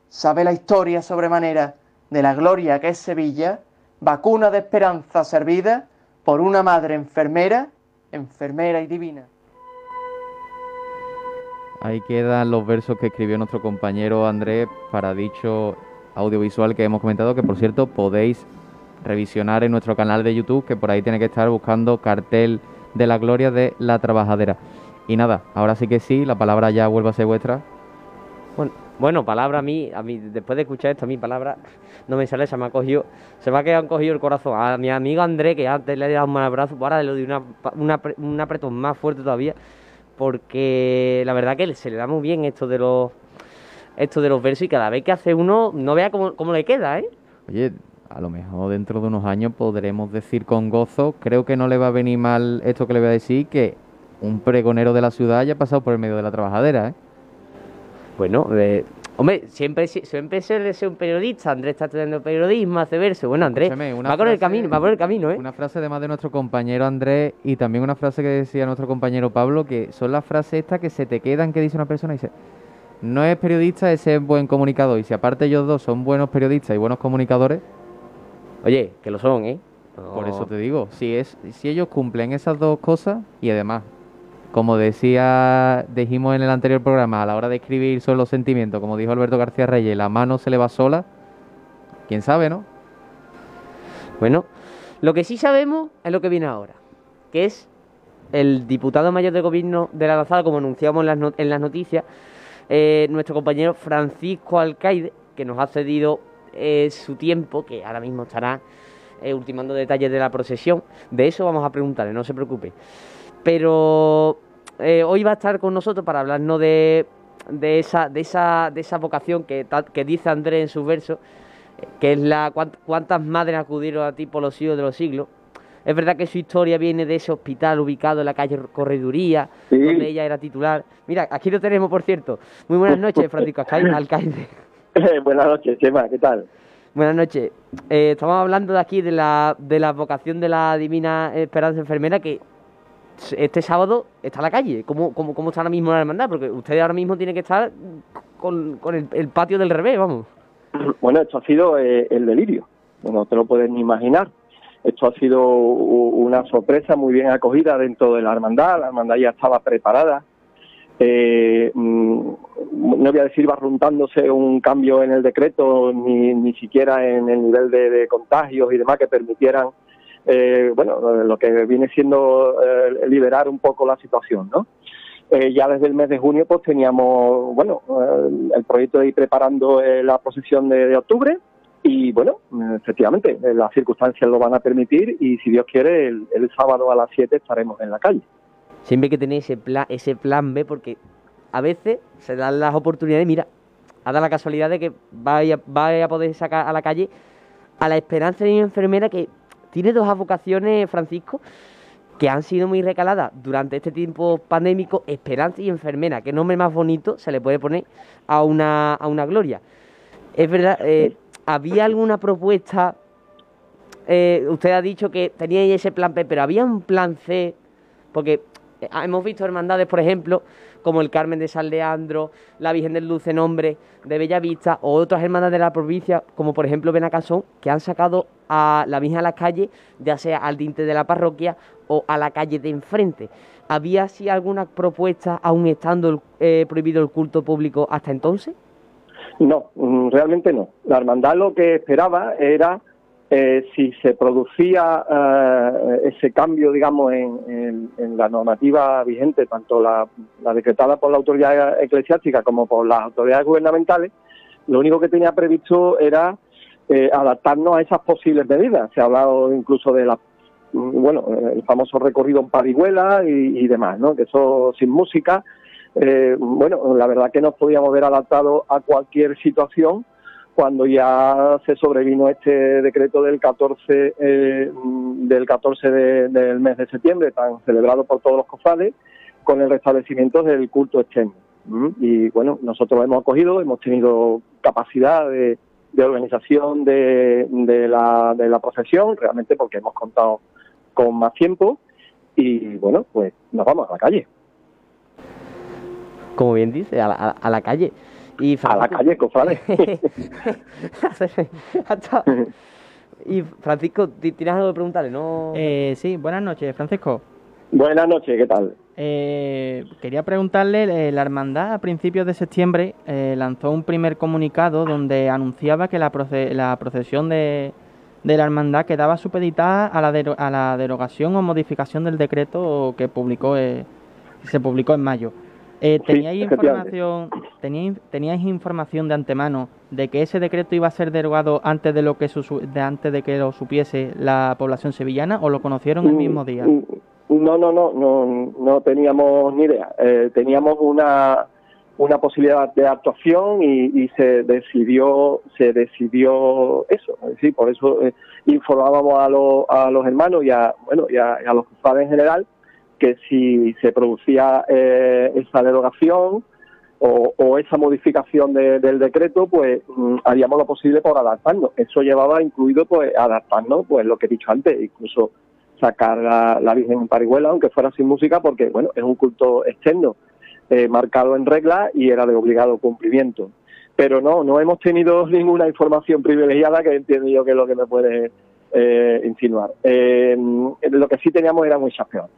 Sabe la historia sobremanera de la gloria que es Sevilla, vacuna de esperanza servida por una madre enfermera, enfermera y divina. Ahí quedan los versos que escribió nuestro compañero Andrés para dicho audiovisual que hemos comentado, que por cierto podéis revisionar en nuestro canal de YouTube, que por ahí tiene que estar buscando cartel de la gloria de la trabajadera. Y nada, ahora sí que sí, la palabra ya vuelve a ser vuestra. Bueno, bueno, palabra a mí, a mí, después de escuchar esto, a mi palabra no me sale, se me ha cogido, se me ha quedado cogido el corazón. A mi amigo Andrés, que antes le he dado un abrazo, ahora le doy una, una, un apretón más fuerte todavía porque la verdad que se le da muy bien esto de los esto de los versos y cada vez que hace uno no vea cómo, cómo le queda, ¿eh? Oye, a lo mejor dentro de unos años podremos decir con gozo, creo que no le va a venir mal esto que le voy a decir, que un pregonero de la ciudad haya pasado por el medio de la trabajadera, ¿eh? Bueno, eh, Hombre, siempre, siempre suele ser un periodista. Andrés está estudiando periodismo, hace verso. Bueno, Andrés va, con el camino, va por el camino, ¿eh? Una frase además de nuestro compañero Andrés y también una frase que decía nuestro compañero Pablo, que son las frases estas que se te quedan que dice una persona y dice, no es periodista, es ser buen comunicador. Y si aparte ellos dos son buenos periodistas y buenos comunicadores... Oye, que lo son, ¿eh? Por eso te digo, si, es, si ellos cumplen esas dos cosas y además como decía, dijimos en el anterior programa, a la hora de escribir sobre los sentimientos, como dijo Alberto García Reyes, la mano se le va sola. ¿Quién sabe, no? Bueno, lo que sí sabemos es lo que viene ahora, que es el diputado mayor de gobierno de la lanzada, como anunciamos en las, en las noticias, eh, nuestro compañero Francisco Alcaide, que nos ha cedido eh, su tiempo, que ahora mismo estará eh, ultimando detalles de la procesión. De eso vamos a preguntarle, no se preocupe. Pero eh, hoy va a estar con nosotros para hablarnos de, de, esa, de, esa, de esa vocación que, que dice Andrés en su verso, que es la cuántas madres acudieron a ti por los siglos de los siglos. Es verdad que su historia viene de ese hospital ubicado en la calle Correduría, donde ella era titular. Mira, aquí lo tenemos, por cierto. Muy buenas noches, Francisco [LAUGHS] Alcaide. buenas noches, Chema, ¿qué tal? Buenas noches. Eh, estamos hablando de aquí de la, de la vocación de la Divina Esperanza Enfermera que este sábado está en la calle. ¿Cómo, cómo, cómo está ahora mismo la hermandad? Porque usted ahora mismo tiene que estar con, el, patio del revés, vamos. Bueno, esto ha sido eh, el delirio. No te lo puedes ni imaginar. Esto ha sido una sorpresa muy bien acogida dentro de la hermandad. La hermandad ya estaba preparada. Eh, mm, no voy a decir barruntándose un cambio en el decreto, ni, ni siquiera en el nivel de contagios y demás que permitieran eh, bueno, lo que viene siendo eh, liberar un poco la situación, ¿no? Eh, ya desde el mes de junio pues teníamos, bueno, el proyecto de ir preparando la posesión de, octubre y bueno, efectivamente, las circunstancias lo van a permitir y si Dios quiere, el, sábado a las 7 estaremos en la calle. Siempre que tenéis ese plan, ese plan B, porque a veces se dan las oportunidades, mira, ha dado la casualidad de que vaya, vaya a poder sacar a la calle a la esperanza de una enfermera que tiene dos vocaciones, Francisco, que han sido muy recaladas durante este tiempo pandémico, esperanza y enfermera. ¿Qué nombre más bonito se le puede poner a una, a una gloria? Es verdad, eh, ¿había alguna propuesta? Eh, usted ha dicho que tenía ese plan B, pero ¿había un plan C? Porque eh, hemos visto hermandades, por ejemplo, como el Carmen de San Leandro, la Virgen del Dulce Nombre de Bellavista o otras hermandades de la provincia, como por ejemplo Benacasón, que han sacado a la Virgen a la calle, ya sea al dinte de la parroquia o a la calle de enfrente. ¿Había así alguna propuesta, aún estando eh, prohibido el culto público hasta entonces? No, mm, realmente no. La hermandad lo que esperaba era eh, si se producía eh, ese cambio, digamos, en, la normativa vigente, tanto la, decretada por la autoridad eclesiástica como por las autoridades gubernamentales, lo único que tenía previsto era eh, adaptarnos a esas posibles medidas. Se ha hablado incluso de la, bueno, el famoso recorrido en parihuela y, demás, ¿no? Que eso sin música. bueno, la verdad que nos podíamos ver adaptados a cualquier situación cuando ya se sobrevino este decreto del 14 eh, del 14 del mes de septiembre, tan celebrado por todos los cofrades, con el restablecimiento del culto externo. Y bueno, nosotros lo hemos acogido, hemos tenido capacidad de, organización de, la, de la procesión, realmente porque hemos contado con más tiempo y bueno, pues nos vamos a la calle. Como bien dice, a la, a la calle. Y A la calle, cofrade. [LAUGHS] y Francisco, ¿tienes algo que preguntarle? No? Eh, sí, buenas noches, Francisco. Buenas noches, ¿qué tal? Eh, quería preguntarle, eh, la hermandad a principios de septiembre eh, lanzó un primer comunicado donde anunciaba que la, la procesión de, de, la hermandad quedaba supeditada a la, a la derogación o modificación del decreto que publicó se publicó en mayo. Eh, ¿teníais, información, ¿teníais, información de antemano de que ese decreto iba a ser derogado antes de lo que de antes de que lo supiese la población sevillana o lo conocieron el mismo día? No, no, no, no, no teníamos ni idea. Eh, teníamos una una posibilidad de actuación y, se decidió se decidió eso es decir por eso eh, informábamos a, los a los hermanos y a bueno y a, los padres en general que si se producía eh, esa derogación o, esa modificación del decreto, pues mm, haríamos lo posible por adaptarnos. Eso llevaba incluido pues adaptarnos, pues lo que he dicho antes, incluso sacar la, la Virgen en Parihuela, aunque fuera sin música, porque bueno, es un culto externo, eh, marcado en regla y era de obligado cumplimiento. Pero no, no hemos tenido ninguna información privilegiada que entiendo yo que es lo que me puede eh, insinuar. lo que sí teníamos era muchas peores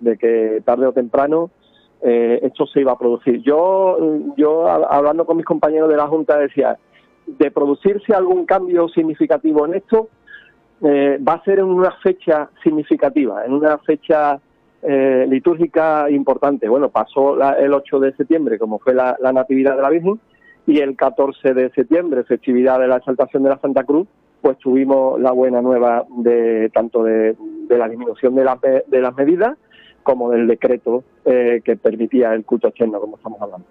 de que tarde o temprano eh, esto se iba a producir. Yo, yo hablando con mis compañeros de la Junta decía, de producirse algún cambio significativo en esto, eh, va a ser en una fecha significativa, en una fecha eh, litúrgica importante. Bueno, pasó el 8 de septiembre, como fue la, Natividad de la Virgen, y el 14 de septiembre, festividad de la exaltación de la Santa Cruz, pues tuvimos la buena nueva de tanto de, la disminución de, de las medidas como del decreto eh, que permitía el culto externo, como estamos hablando.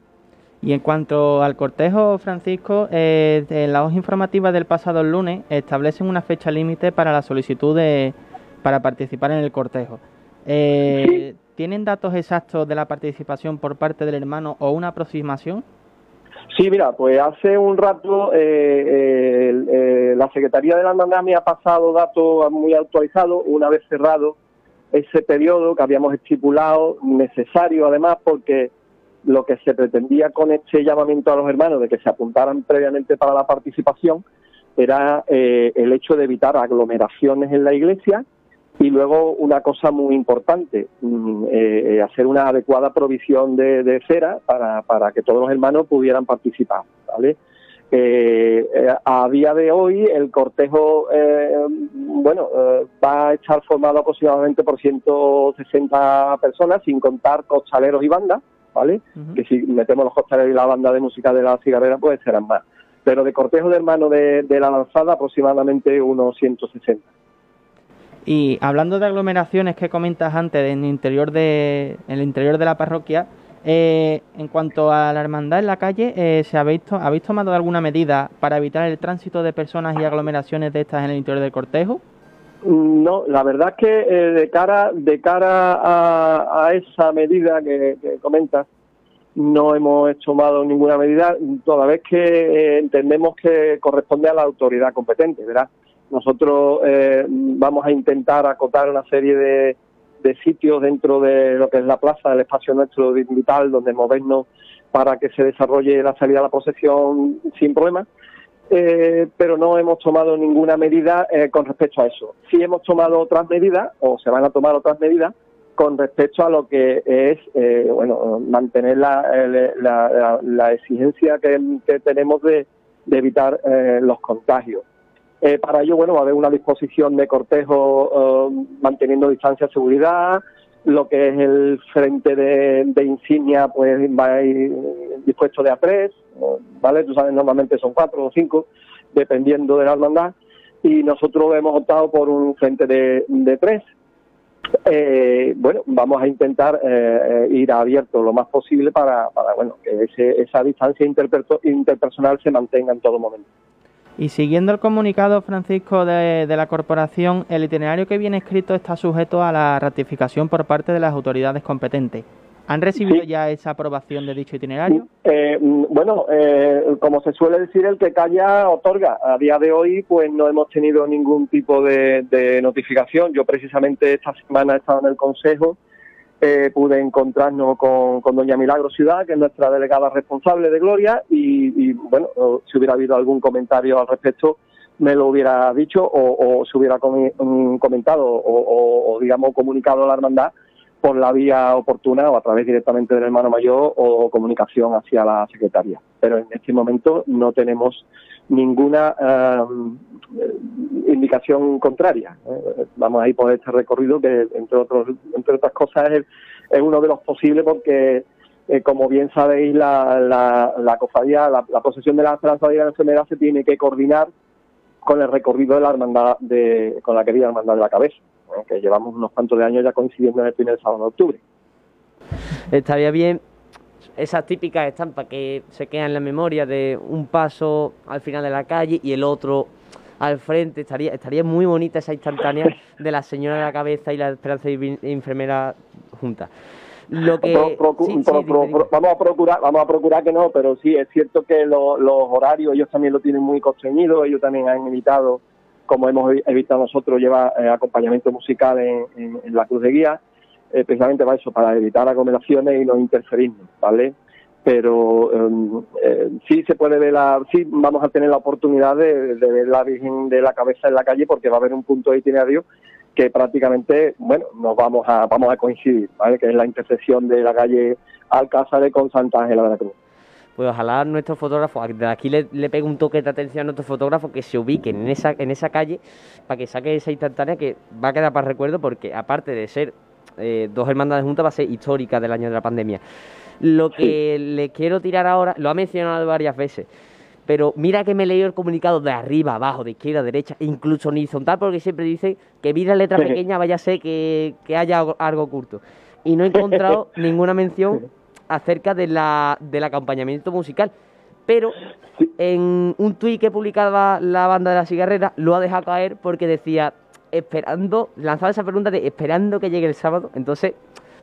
Y en cuanto al cortejo, Francisco, eh, en la hoja informativa del pasado lunes establecen una fecha límite para la solicitud de, para participar en el cortejo. Eh, ¿Tienen datos exactos de la participación por parte del hermano o una aproximación? Sí, mira, pues hace un rato eh, eh, la Secretaría de la Hermandad me ha pasado datos muy actualizados, una vez cerrado ese periodo que habíamos estipulado, necesario además porque lo que se pretendía con este llamamiento a los hermanos de que se apuntaran previamente para la participación era eh, el hecho de evitar aglomeraciones en la iglesia y luego una cosa muy importante, mm, eh, hacer una adecuada provisión de, cera para, para, que todos los hermanos pudieran participar. ¿vale? Eh, a día de hoy el cortejo bueno va a estar formado aproximadamente por 160 personas sin contar costaleros y bandas ¿vale? Que si metemos los costaleros y la banda de música de la cigarrera, pues serán más. Pero de cortejo de hermano de, la lanzada, aproximadamente unos 160. Y hablando de aglomeraciones que comentas antes en el interior de, en el interior de la parroquia, eh, en cuanto a la hermandad en la calle, eh, ¿se habéis, ¿habéis tomado alguna medida para evitar el tránsito de personas y aglomeraciones de estas en el interior del cortejo? No, la verdad es que eh, de cara de cara a, esa medida que, comentas, no hemos tomado ninguna medida, toda vez que eh, entendemos que corresponde a la autoridad competente, ¿verdad? Nosotros eh, vamos a intentar acotar una serie de, de sitios dentro de lo que es la plaza, el espacio nuestro vital, donde movernos para que se desarrolle la salida a la procesión sin problemas eh, pero no hemos tomado ninguna medida eh, con respecto a eso. Sí hemos tomado otras medidas, o se van a tomar otras medidas, con respecto a lo que es eh, bueno mantener la, la, exigencia que, tenemos de, evitar los contagios. para ello, bueno, va a haber una disposición de cortejo manteniendo distancia de seguridad, lo que es el frente de, insignia, pues va a ir dispuesto de a tres, ¿vale? Tú sabes, normalmente son cuatro o cinco, dependiendo de la hermandad, y nosotros hemos optado por un frente de, de tres. Eh, bueno, vamos a intentar eh, ir abierto lo más posible para, bueno, que ese, esa distancia interpersonal se mantenga en todo momento. Y siguiendo el comunicado, Francisco, de, la corporación, el itinerario que viene escrito está sujeto a la ratificación por parte de las autoridades competentes. ¿Han recibido ya esa aprobación de dicho itinerario? Eh, mm, bueno, eh, como se suele decir, el que calla otorga. A día de hoy, pues no hemos tenido ningún tipo de notificación. Yo precisamente esta semana he estado en el Consejo eh, pude encontrarnos con, doña Milagro Ciudad, que es nuestra delegada responsable de Gloria, y, bueno, si hubiera habido algún comentario al respecto, me lo hubiera dicho o, se hubiera mm, comentado o, digamos, comunicado a la hermandad por la vía oportuna o a través directamente del hermano mayor o comunicación hacia la secretaria. Pero en este momento no tenemos ninguna eh, indicación contraria. Eh, vamos a ir por este recorrido que, entre, otros, entre otras cosas, es, es uno de los posibles porque, eh, como bien sabéis, la, la, la cofradía, la, de la esperanza de la enfermedad se tiene que coordinar con el recorrido de la hermandad, de, con la querida hermandad de la cabeza, que llevamos unos cuantos de años ya coincidiendo en el primer sábado de octubre. Estaría bien esas típicas estampas que se quedan en la memoria de un paso al final de la calle y el otro al frente. Estaría, estaría muy bonita esa instantánea [LAUGHS] de la señora de la cabeza y la esperanza de enfermera juntas. Lo que vamos a procurar vamos a procurar que no pero sí es cierto que los horarios ellos también lo tienen muy constreñido ellos también han evitado como hemos evitado nosotros llevar eh, acompañamiento musical en, la cruz de guía eh, precisamente para eso para evitar aglomeraciones y no interferirnos vale pero em, eh, sí se puede ver la, sí vamos a tener la oportunidad de, ver la Virgen de la Cabeza en la calle porque va a haber un punto de itinerario que prácticamente, bueno, nos vamos a vamos a coincidir, ¿vale? Que es la intersección de la calle Alcázar con Santa Ángela de la Cruz. Pues ojalá nuestro fotógrafo, de aquí le, le pegue un toque de atención a nuestro fotógrafo que se ubique en esa, en esa calle para que saque esa instantánea que va a quedar para recuerdo porque aparte de ser eh, dos hermandades juntas va a ser histórica del año de la pandemia. Lo que le quiero tirar ahora, lo ha mencionado varias veces, pero mira que me he leído el comunicado de arriba, abajo, de izquierda, derecha, incluso horizontal, porque siempre dice que mira letra pequeña, vaya a ser que, haya algo oculto. Y no he encontrado [LAUGHS] ninguna mención acerca de la, del acompañamiento musical. Pero en un tuit que publicaba la banda de la cigarrera lo ha dejado caer porque decía esperando, lanzado esa pregunta de esperando que llegue el sábado, entonces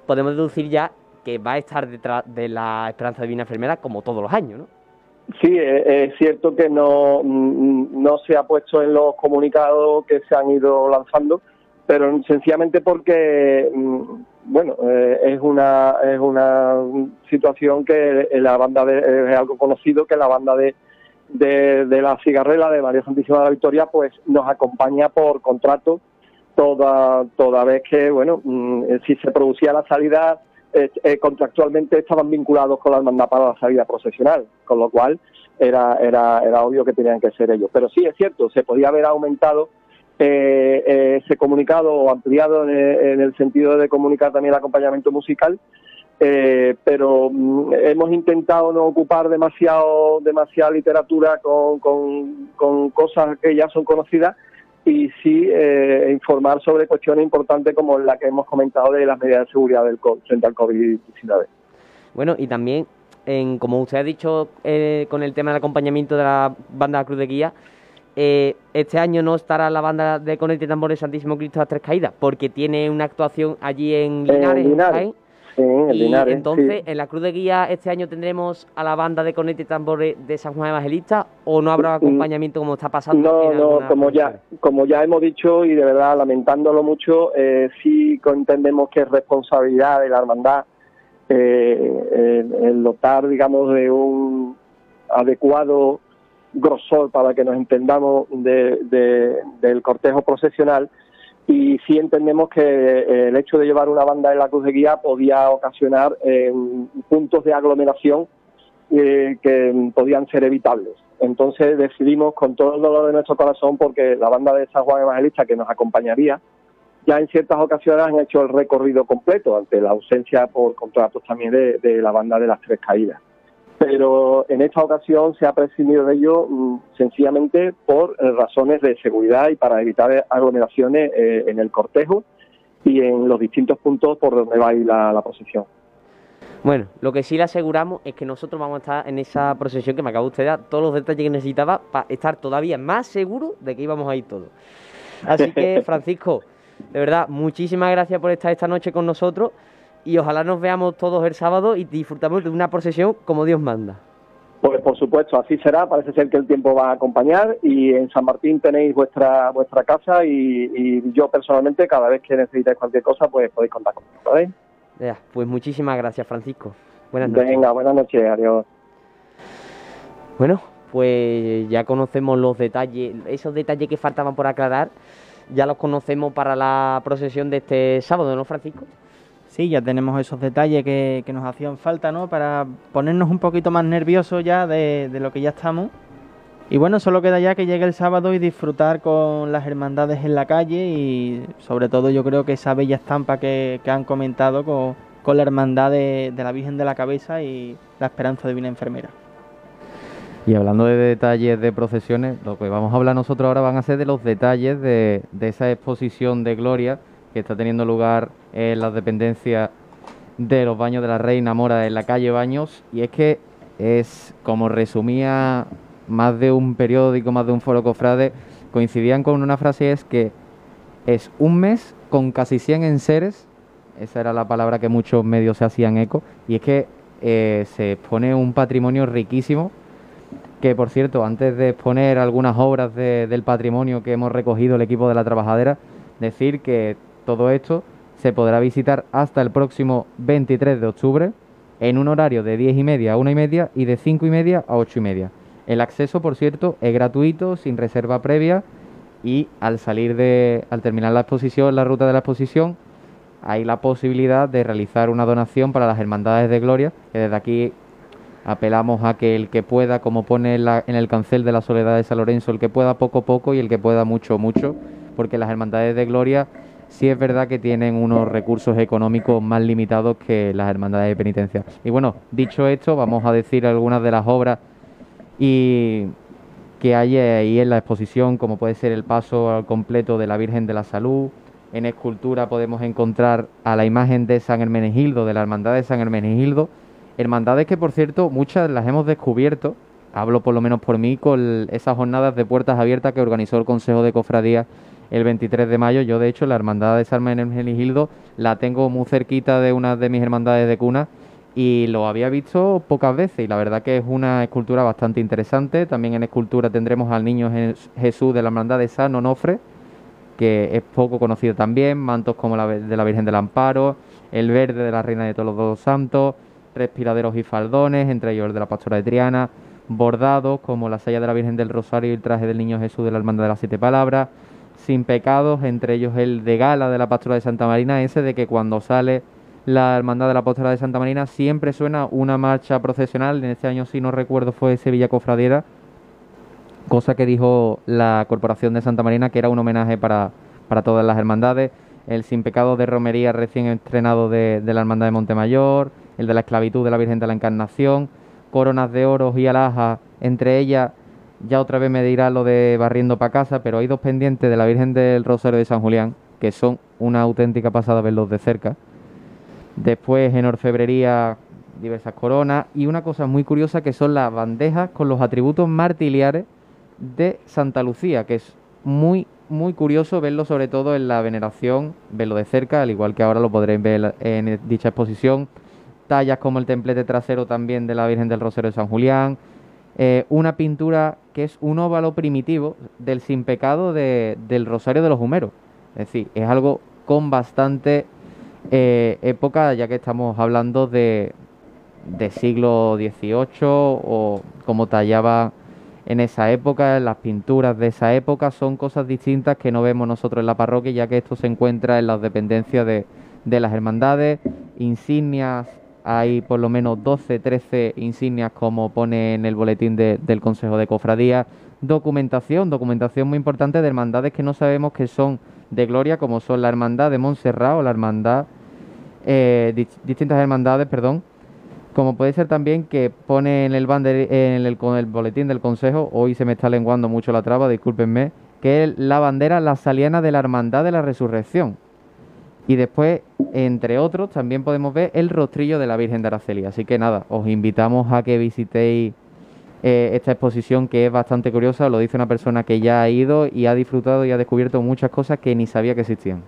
podemos deducir ya que va a estar detrás de la Esperanza Divina Enfermera como todos los años, ¿no? Sí, es cierto que no, mm, no se ha puesto en los comunicados que se han ido lanzando, pero sencillamente porque, mm, bueno, eh, es una es una situación que la banda de, es algo conocido que la banda de, de, la cigarrera de María Santísima de la Victoria, pues nos acompaña por contrato toda toda vez que, bueno, mm, si se producía la salida eh, contractualmente estaban vinculados con la hermandad para la salida procesional, con lo cual era, era, era obvio que tenían que ser ellos. Pero sí es cierto, se podía haber aumentado eh, eh, ese comunicado ampliado en, el sentido de comunicar también el acompañamiento musical, pero mm, hemos intentado no ocupar demasiado demasiada literatura con, con, con cosas que ya son conocidas y sí eh, informar sobre cuestiones importantes como la que hemos comentado de las medidas de seguridad del frente al COVID-19. Bueno, y también, en, como usted ha dicho eh, con el tema del acompañamiento de la banda Cruz de Guía, eh, este año no estará la banda de Conete Tambores Santísimo Cristo a Tres Caídas, porque tiene una actuación allí en Linares, en y entonces, ¿en la Cruz de Guía este año tendremos a la banda de Conete y Tambores de San Juan Evangelista o no habrá mm, acompañamiento como está pasando? No, no, como ya, como ya hemos dicho y de verdad lamentándolo mucho, eh, sí entendemos que es responsabilidad de la hermandad eh, el, dotar, digamos, de un adecuado grosor para que nos entendamos del cortejo procesional y sí entendemos que eh, el hecho de llevar una banda en la cruz de guía podía ocasionar eh, puntos de aglomeración eh, que podían ser evitables. Entonces decidimos con todo el dolor de nuestro corazón, porque la banda de San Juan Evangelista que nos acompañaría, ya en ciertas ocasiones han hecho el recorrido completo ante la ausencia por contratos también de la banda de las Tres Caídas pero en esta ocasión se ha prescindido de ello mm, sencillamente por eh, razones de seguridad y para evitar aglomeraciones eh, en el cortejo y en los distintos puntos por donde va a ir la, procesión. Bueno, lo que sí le aseguramos es que nosotros vamos a estar en esa procesión que me acaba usted de dar todos los detalles que necesitaba para estar todavía más seguro de que íbamos a ir todos. Así que, [LAUGHS] Francisco, de verdad, muchísimas gracias por estar esta noche con nosotros y ojalá nos veamos todos el sábado y disfrutamos de una procesión como Dios manda. Pues por supuesto, así será. Parece ser que el tiempo va a acompañar y en San Martín tenéis vuestra vuestra casa y, yo personalmente cada vez que necesitéis cualquier cosa pues podéis contar conmigo, ¿vale? Ya, pues muchísimas gracias Francisco. Buenas noches. Venga, buenas noches, adiós. Bueno, pues ya conocemos los detalles, esos detalles que faltaban por aclarar, ya los conocemos para la procesión de este sábado, ¿no, Francisco? Sí, ya tenemos esos detalles que, nos hacían falta, ¿no? Para ponernos un poquito más nerviosos ya de, lo que ya estamos. Y bueno, solo queda ya que llegue el sábado y disfrutar con las hermandades en la calle y sobre todo yo creo que esa bella estampa que, han comentado con, la hermandad de, la Virgen de la Cabeza y la Esperanza Divina Enfermera. Y hablando de detalles de procesiones, lo que vamos a hablar nosotros ahora van a ser de los detalles de, de esa exposición de gloria que está teniendo lugar en las dependencias de los baños de la Reina Mora en la calle Baños. Y es que es, como resumía más de un periódico, más de un foro cofrade, coincidían con una frase, es que es un mes con casi 100 enseres, esa era la palabra que muchos medios se hacían eco, y es que eh, se expone un patrimonio riquísimo, que por cierto, antes de exponer algunas obras del patrimonio que hemos recogido el equipo de la trabajadera, decir que todo esto se podrá visitar hasta el próximo 23 de octubre en un horario de 10 y media a 1 y media y de 5 y media a 8 y media. El acceso, por cierto, es gratuito, sin reserva previa y al salir de, al terminar la exposición, la ruta de la exposición, hay la posibilidad de realizar una donación para las hermandades de gloria, que desde aquí apelamos a que el que pueda, como pone en, en el cancel de la soledad de San Lorenzo, el que pueda poco poco y el que pueda mucho mucho, porque las hermandades de gloria sí es verdad que tienen unos recursos económicos más limitados que las hermandades de penitencia. Y bueno, dicho esto, vamos a decir algunas de las obras y que hay ahí en la exposición, como puede ser el paso al completo de la Virgen de la Salud. En escultura podemos encontrar a la imagen de San Hermenegildo, de la Hermandad de San Hermenegildo. Hermandades que, por cierto, muchas las hemos descubierto, hablo por lo menos por mí, con esas jornadas de puertas abiertas que organizó el Consejo de Cofradía el 23 de mayo. Yo, de hecho, la hermandad de San Hermenegildo la tengo muy cerquita de una de mis hermandades de cuna y lo había visto pocas veces y la verdad que es una escultura bastante interesante. También en escultura tendremos al niño Jesús de la hermandad de San Onofre, que es poco conocido también, mantos como la de la Virgen del Amparo, el verde de la Reina de todos los Santos, respiraderos y faldones, entre ellos el de la Pastora de Triana, bordados como la saya de la Virgen del Rosario y el traje del Niño Jesús de la Hermandad de las Siete Palabras, sin pecados, entre ellos el de gala de la Pastora de Santa Marina, ese de que cuando sale la Hermandad de la Pastora de Santa Marina siempre suena una marcha procesional, en este año si no recuerdo fue Sevilla Cofradiera, cosa que dijo la Corporación de Santa Marina que era un homenaje para, para todas las hermandades, el Sin Pecado de Romería recién estrenado de, de la Hermandad de Montemayor, el de la esclavitud de la Virgen de la Encarnación, coronas de oro y alhajas, entre ellas ya otra vez me dirá lo de barriendo para casa, pero hay dos pendientes de la Virgen del Rosario de San Julián, que son una auténtica pasada verlos de cerca. Después en orfebrería diversas coronas y una cosa muy curiosa que son las bandejas con los atributos martiliares de Santa Lucía, que es muy muy curioso verlo sobre todo en la veneración, verlo de cerca, al igual que ahora lo podréis ver en dicha exposición tallas como el templete trasero también de la Virgen del Rosario de San Julián, eh, una pintura que es un óvalo primitivo del sin pecado del Rosario de los Humeros. Es decir, es algo con bastante eh, época, ya que estamos hablando de, de siglo XVIII o como tallaba en esa época, las pinturas de esa época son cosas distintas que no vemos nosotros en la parroquia, ya que esto se encuentra en las dependencias de, de las hermandades, insignias hay por lo menos 12, 13 insignias como pone en el boletín del Consejo de Cofradía. Documentación, documentación muy importante de hermandades que no sabemos que son de gloria, como son la Hermandad de Montserrat o la Hermandad, eh, distintas hermandades, perdón, como puede ser también que pone en el, en con el boletín del Consejo, hoy se me está lenguando mucho la traba, discúlpenme, que es la bandera la saliana de la Hermandad de la Resurrección. Y después, entre otros, también podemos ver el rostrillo de la Virgen de Araceli. Así que nada, os invitamos a que visitéis eh, esta exposición que es bastante curiosa. Lo dice una persona que ya ha ido y ha disfrutado y ha descubierto muchas cosas que ni sabía que existían.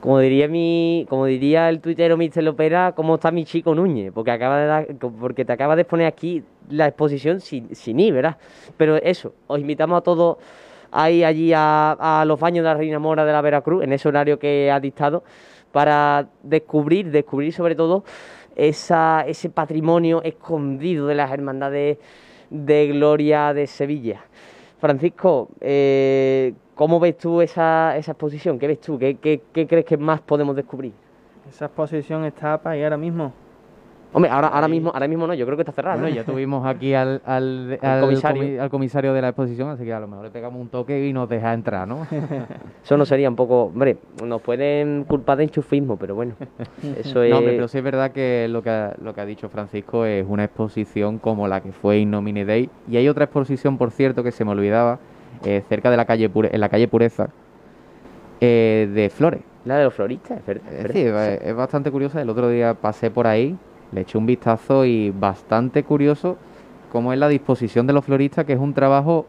Como diría mi, como diría el tuitero Mr. Lopera, ¿cómo está mi chico Núñez? Porque acaba de dar, porque te acaba de exponer aquí la exposición sin, sin ir, ¿verdad? Pero eso, os invitamos a todos ahí allí a, los baños de la Reina Mora de la Veracruz, en ese horario que ha dictado, para descubrir, descubrir sobre todo esa, ese patrimonio escondido de las hermandades de gloria de Sevilla. Francisco, eh, ¿cómo ves tú esa, esa exposición? ¿Qué ves tú? ¿Qué, ¿Qué, crees que más podemos descubrir? Esa exposición está para ir ahora mismo. Hombre, ahora, ahora mismo ahora mismo no, yo creo que está cerrado. ¿no? ya [LAUGHS] tuvimos aquí al, al, comisario. al, comisario. de la exposición, así que a lo mejor le pegamos un toque y nos deja entrar, ¿no? [LAUGHS] eso no sería un poco... Hombre, nos pueden culpar de enchufismo, pero bueno, eso es... No, pero sí es verdad que lo que, ha, lo que ha dicho Francisco es una exposición como la que fue Innomine Day. Y hay otra exposición, por cierto, que se me olvidaba, eh, cerca de la calle en la calle Pureza, eh, de flores. La de los floristas, es verdad. Sí, es bastante curiosa. El otro día pasé por ahí le eché un vistazo y bastante curioso cómo es la disposición de los floristas, que es un trabajo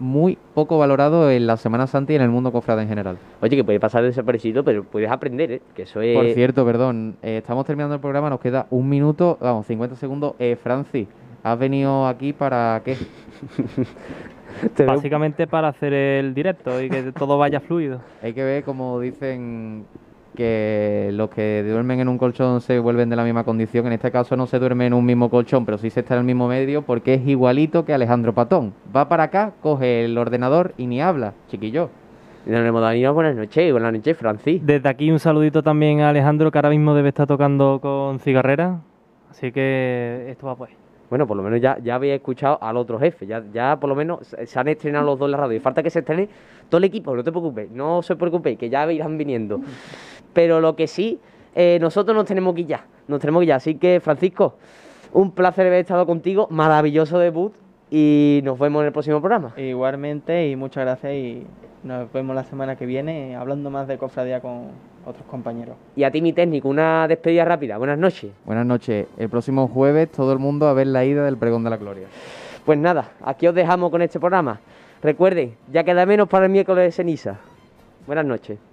muy poco valorado en la Semana Santa y en el mundo cofrade en general. Oye, que puede pasar desaparecido, pero puedes aprender, ¿eh? Que eso es... Por cierto, perdón, eh, estamos terminando el programa, nos queda un minuto, vamos, 50 segundos. Eh, Francis, ¿has venido aquí para qué? [LAUGHS] Básicamente para hacer el directo y que todo vaya fluido. Hay que ver, como dicen que los que duermen en un colchón se vuelven de la misma condición. En este caso no se duerme en un mismo colchón, pero sí se está en el mismo medio porque es igualito que Alejandro Patón. Va para acá, coge el ordenador y ni habla, chiquillo. Nos buenas noches, buenas noches, Francis. Desde aquí un saludito también a Alejandro, que ahora mismo debe estar tocando con cigarrera. Así que esto va pues. Bueno, por lo menos ya, ya había escuchado al otro jefe, ya, ya por lo menos se han estrenado los dos en la radio. Y falta que se estrene todo el equipo, no te preocupes, no se preocupéis, que ya irán viniendo. Pero lo que sí, eh, nosotros nos tenemos que ir ya, nos tenemos que ir ya. Así que, Francisco, un placer haber estado contigo, maravilloso debut y nos vemos en el próximo programa. Igualmente y muchas gracias y nos vemos la semana que viene hablando más de cofradía con otros compañeros. Y a ti, mi técnico, una despedida rápida. Buenas noches. Buenas noches. El próximo jueves todo el mundo a ver la ida del pregón de la gloria. Pues nada, aquí os dejamos con este programa. Recuerden, ya queda menos para el miércoles de ceniza. Buenas noches.